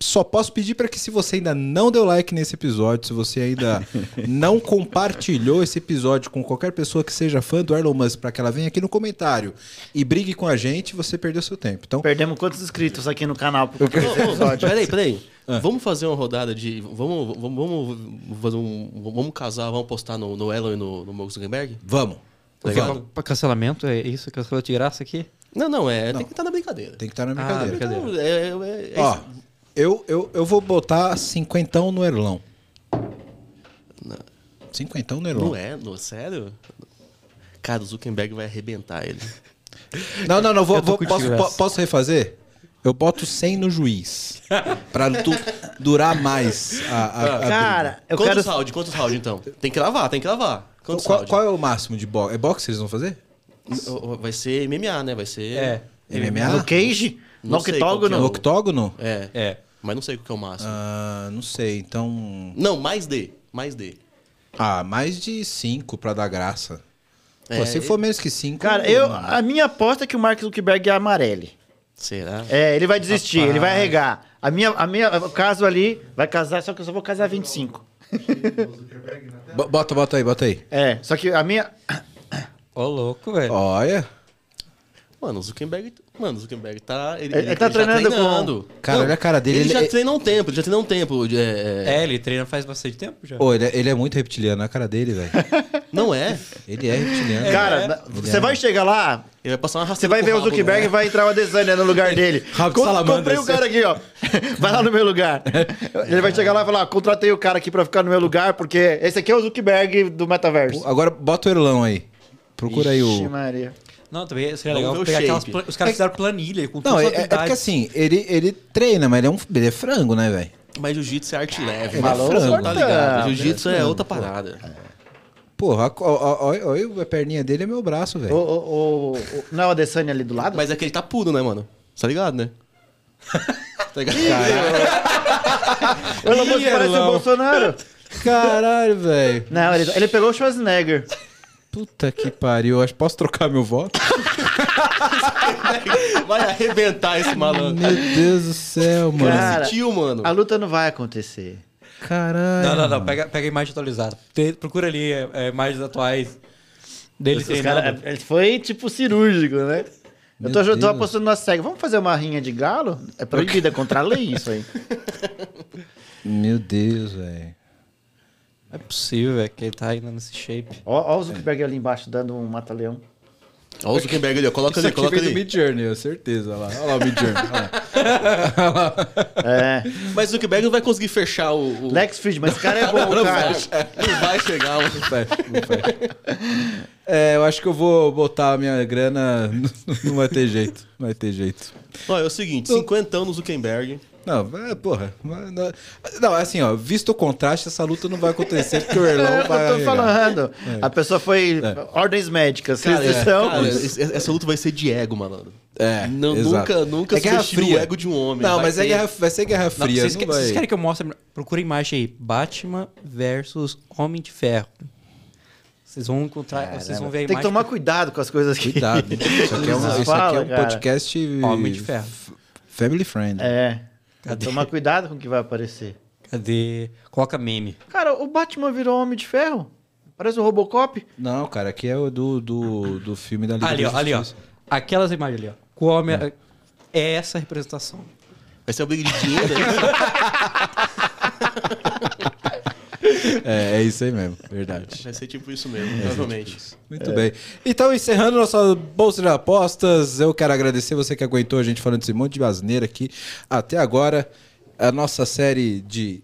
A: só posso pedir para que se você ainda não deu like nesse episódio, se você ainda <laughs> não compartilhou esse episódio com qualquer pessoa que seja fã do Elon Musk, para que ela venha aqui no comentário e brigue com a gente, você perdeu seu tempo. Então,
B: Perdemos quantos inscritos aqui no canal por conta desse episódio?
D: Peraí, peraí. Vamos fazer uma rodada de. Vamos, vamos, vamos fazer um. Vamos casar, vamos postar no, no Elon e no, no Mark Zuckerberg?
A: vamos.
D: Tá
C: pra cancelamento, é isso? Cancelamento de graça aqui?
D: Não, não, é. Tem que estar na brincadeira.
A: Tem que estar na
C: Ah,
A: brincadeira.
C: brincadeira.
D: Então, é, é, é
A: Ó, eu, eu, eu vou botar cinquentão no Erlão. Cinquentão no Erlão.
D: Não é? No, sério? Cara, o Zuckerberg vai arrebentar ele. <laughs>
A: Não, não, não. Vou, vou- posso, po- posso refazer? Eu boto 100 no juiz. <laughs> pra tu durar mais a, a, a briga.
B: Cara, eu
D: quantos
B: quero.
D: round? Quantos round, então? Tem que lavar, tem que lavar. Quantos
A: Qual,
D: round?
A: qual é o máximo de boxe? É boxe que eles vão fazer?
D: Vai ser MMA, né? Vai ser...
C: É.
A: MMA?
B: No cage? No
D: é
B: octógono?
A: No
D: o-
A: octógono?
D: É.
C: É.
D: Mas não sei qual que é o máximo.
A: Ah, não sei. Então.
D: Não, mais D. Mais D.
A: Ah, mais de 5 pra dar graça. Pô,
D: É,
A: se for menos que 5.
B: Cara, eu, a minha aposta é que o Mark Zuckerberg é amarele.
D: Será?
B: É, ele vai desistir, ele vai arregar. A minha, a minha, o caso ali vai casar, só que eu só vou casar 25.
A: Bota, bota aí, bota aí.
B: É, só que a minha.
C: Ô, louco, velho.
A: Olha.
D: Mano, o Zuckerberg... Mano, o Zuckerberg tá... Ele,
B: Ele tá treinando com-
A: Cara, olha a cara dele,
D: Ele,
A: ele-
D: já
A: ele-
D: treina um tempo, ele já treina um tempo. de- é, é-
C: É, ele treina faz bastante tempo já.
A: Pô, ele é, ele é muito reptiliano, a cara dele, velho. <laughs>
D: Não é?
A: Ele é reptiliano.
B: Cara, na- você vai chegar lá,
D: Ele vai passar uma
B: você vai ver o Zuckerberg
D: né?
B: e vai entrar o Adesanya no lugar dele.
A: Rabo de
B: Com-
A: salamandra,
B: Comprei o
A: assim.
B: cara aqui, ó. <laughs> Vai lá no meu lugar. Ele vai chegar lá e falar: "Ah, contratei o cara aqui pra ficar no meu lugar, porque esse aqui é o Zuckerberg do metaverso.
A: Agora bota o Erlão aí. Procura aí o.
B: Maria.
C: Não, também seria
D: Vamos
C: legal pegar aquelas... Os caras fizeram planilha com
A: Não, é, é- é porque assim, ele, ele treina, mas ele é, um, ele é frango, né, velho?
D: Mas jiu-jitsu é arte leve.
A: Ele é frango.
D: Tá ligado?
B: Não,
D: Jiu-jitsu é outra parada.
A: Porra, olha a perninha dele é meu braço, velho.
B: o, o- o- não é o Adesanya ali do lado?
D: Mas é que ele tá puro, né, mano? Tá ligado, né? <laughs> tá ligado?
B: Pelo amor de Deus, parece o. Bolsonaro.
A: Caralho, velho.
B: Não, ele, ele pegou o Schwarzenegger.
A: Puta que pariu. Acho que posso trocar meu voto? <laughs>
D: Vai arrebentar esse malandro.
A: Meu Deus do céu, mano.
B: Cara,
D: tio, mano.
B: A luta não vai acontecer.
A: Caralho.
C: Não, não, não. Pega, pega a imagem atualizada. Te- procura ali é, é, imagens atuais dele
B: Os cara, ele foi tipo cirúrgico, né? Eu tô,
A: Meu
B: tô apostando na cega. Vamos fazer uma rinha de galo? É proibido, é contra a lei isso aí.
A: Meu Deus, velho.
C: Não é possível, velho, que ele tá ainda nesse shape.
B: Ó, ó o Zuckerberg ali embaixo dando um mata-leão.
D: Olha o Zuckerberg ali, ó. Coloca ali, coloca ali.
A: Mid Journey, certeza. Olha lá, olha lá o Mid Journey. Olha lá. <laughs>
B: É.
D: Mas o Zuckerberg não vai conseguir fechar o... o...
B: Lex Friedman, esse cara é bom,
D: não,
B: cara.
D: vai, não vai chegar.
A: Não fecha, não fecha. É, eu acho que eu vou botar a minha grana. <laughs> Não vai ter jeito. Não vai ter jeito.
D: Ó, é o seguinte, 50 no Zuckerberg.
A: Não, é, porra. Não, não, assim, ó, visto o contraste, essa luta não vai acontecer porque o Erlão <laughs>
B: É,
A: vai.
B: eu tô falando. A pessoa foi ordens médicas.
D: Cara, é, cara, esse- essa luta vai ser de ego, malandro.
A: É,
D: Não,
A: exato.
D: nunca nunca
A: É Guerra Fria.
D: o ego de um homem.
A: Não,
D: Vai
A: mas é guerra, vai ser Guerra
C: Não,
A: Fria.
C: vocês,
A: não
C: que-
A: vai...
C: vocês querem que eu mostre? Procura a imagem aí. Batman versus Homem de Ferro. Vocês vão encontrar. vocês vão ver
B: Tem que tomar cuidado com as coisas que.
A: Cuidado. <laughs> Isso aqui é, um, isso aqui
B: Fala,
A: é um
B: cara.
A: podcast.
C: Homem de Ferro.
A: f- Family friend.
B: É. Que tomar cuidado com o que vai aparecer.
C: Cadê? Coloca meme.
B: Cara, o Batman virou Homem de Ferro. Parece o Robocop.
A: Não, cara, aqui é o do, do, do filme da Liga
C: Ali,
A: da
C: ó, ali, ó. Aquelas imagens ali, ó. Com o homem. É essa a representação.
D: Vai ser a briga de dinheiro. <laughs>
A: É, é isso aí mesmo, verdade.
D: Vai ser tipo isso mesmo, provavelmente.
A: Muito bem. Então, encerrando nossa bolsa de apostas, eu quero agradecer você que aguentou a gente falando desse monte de asneira aqui até agora. A nossa série de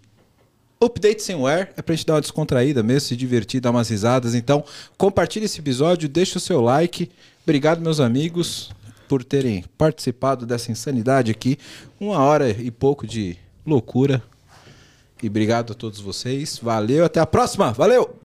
A: Update sem wear é pra gente dar uma descontraída mesmo, se divertir, dar umas risadas. Então, compartilhe esse episódio, deixe o seu like. Obrigado, meus amigos, por terem participado dessa insanidade aqui. Uma hora e pouco de loucura. E obrigado a todos vocês. Valeu, até a próxima. Valeu!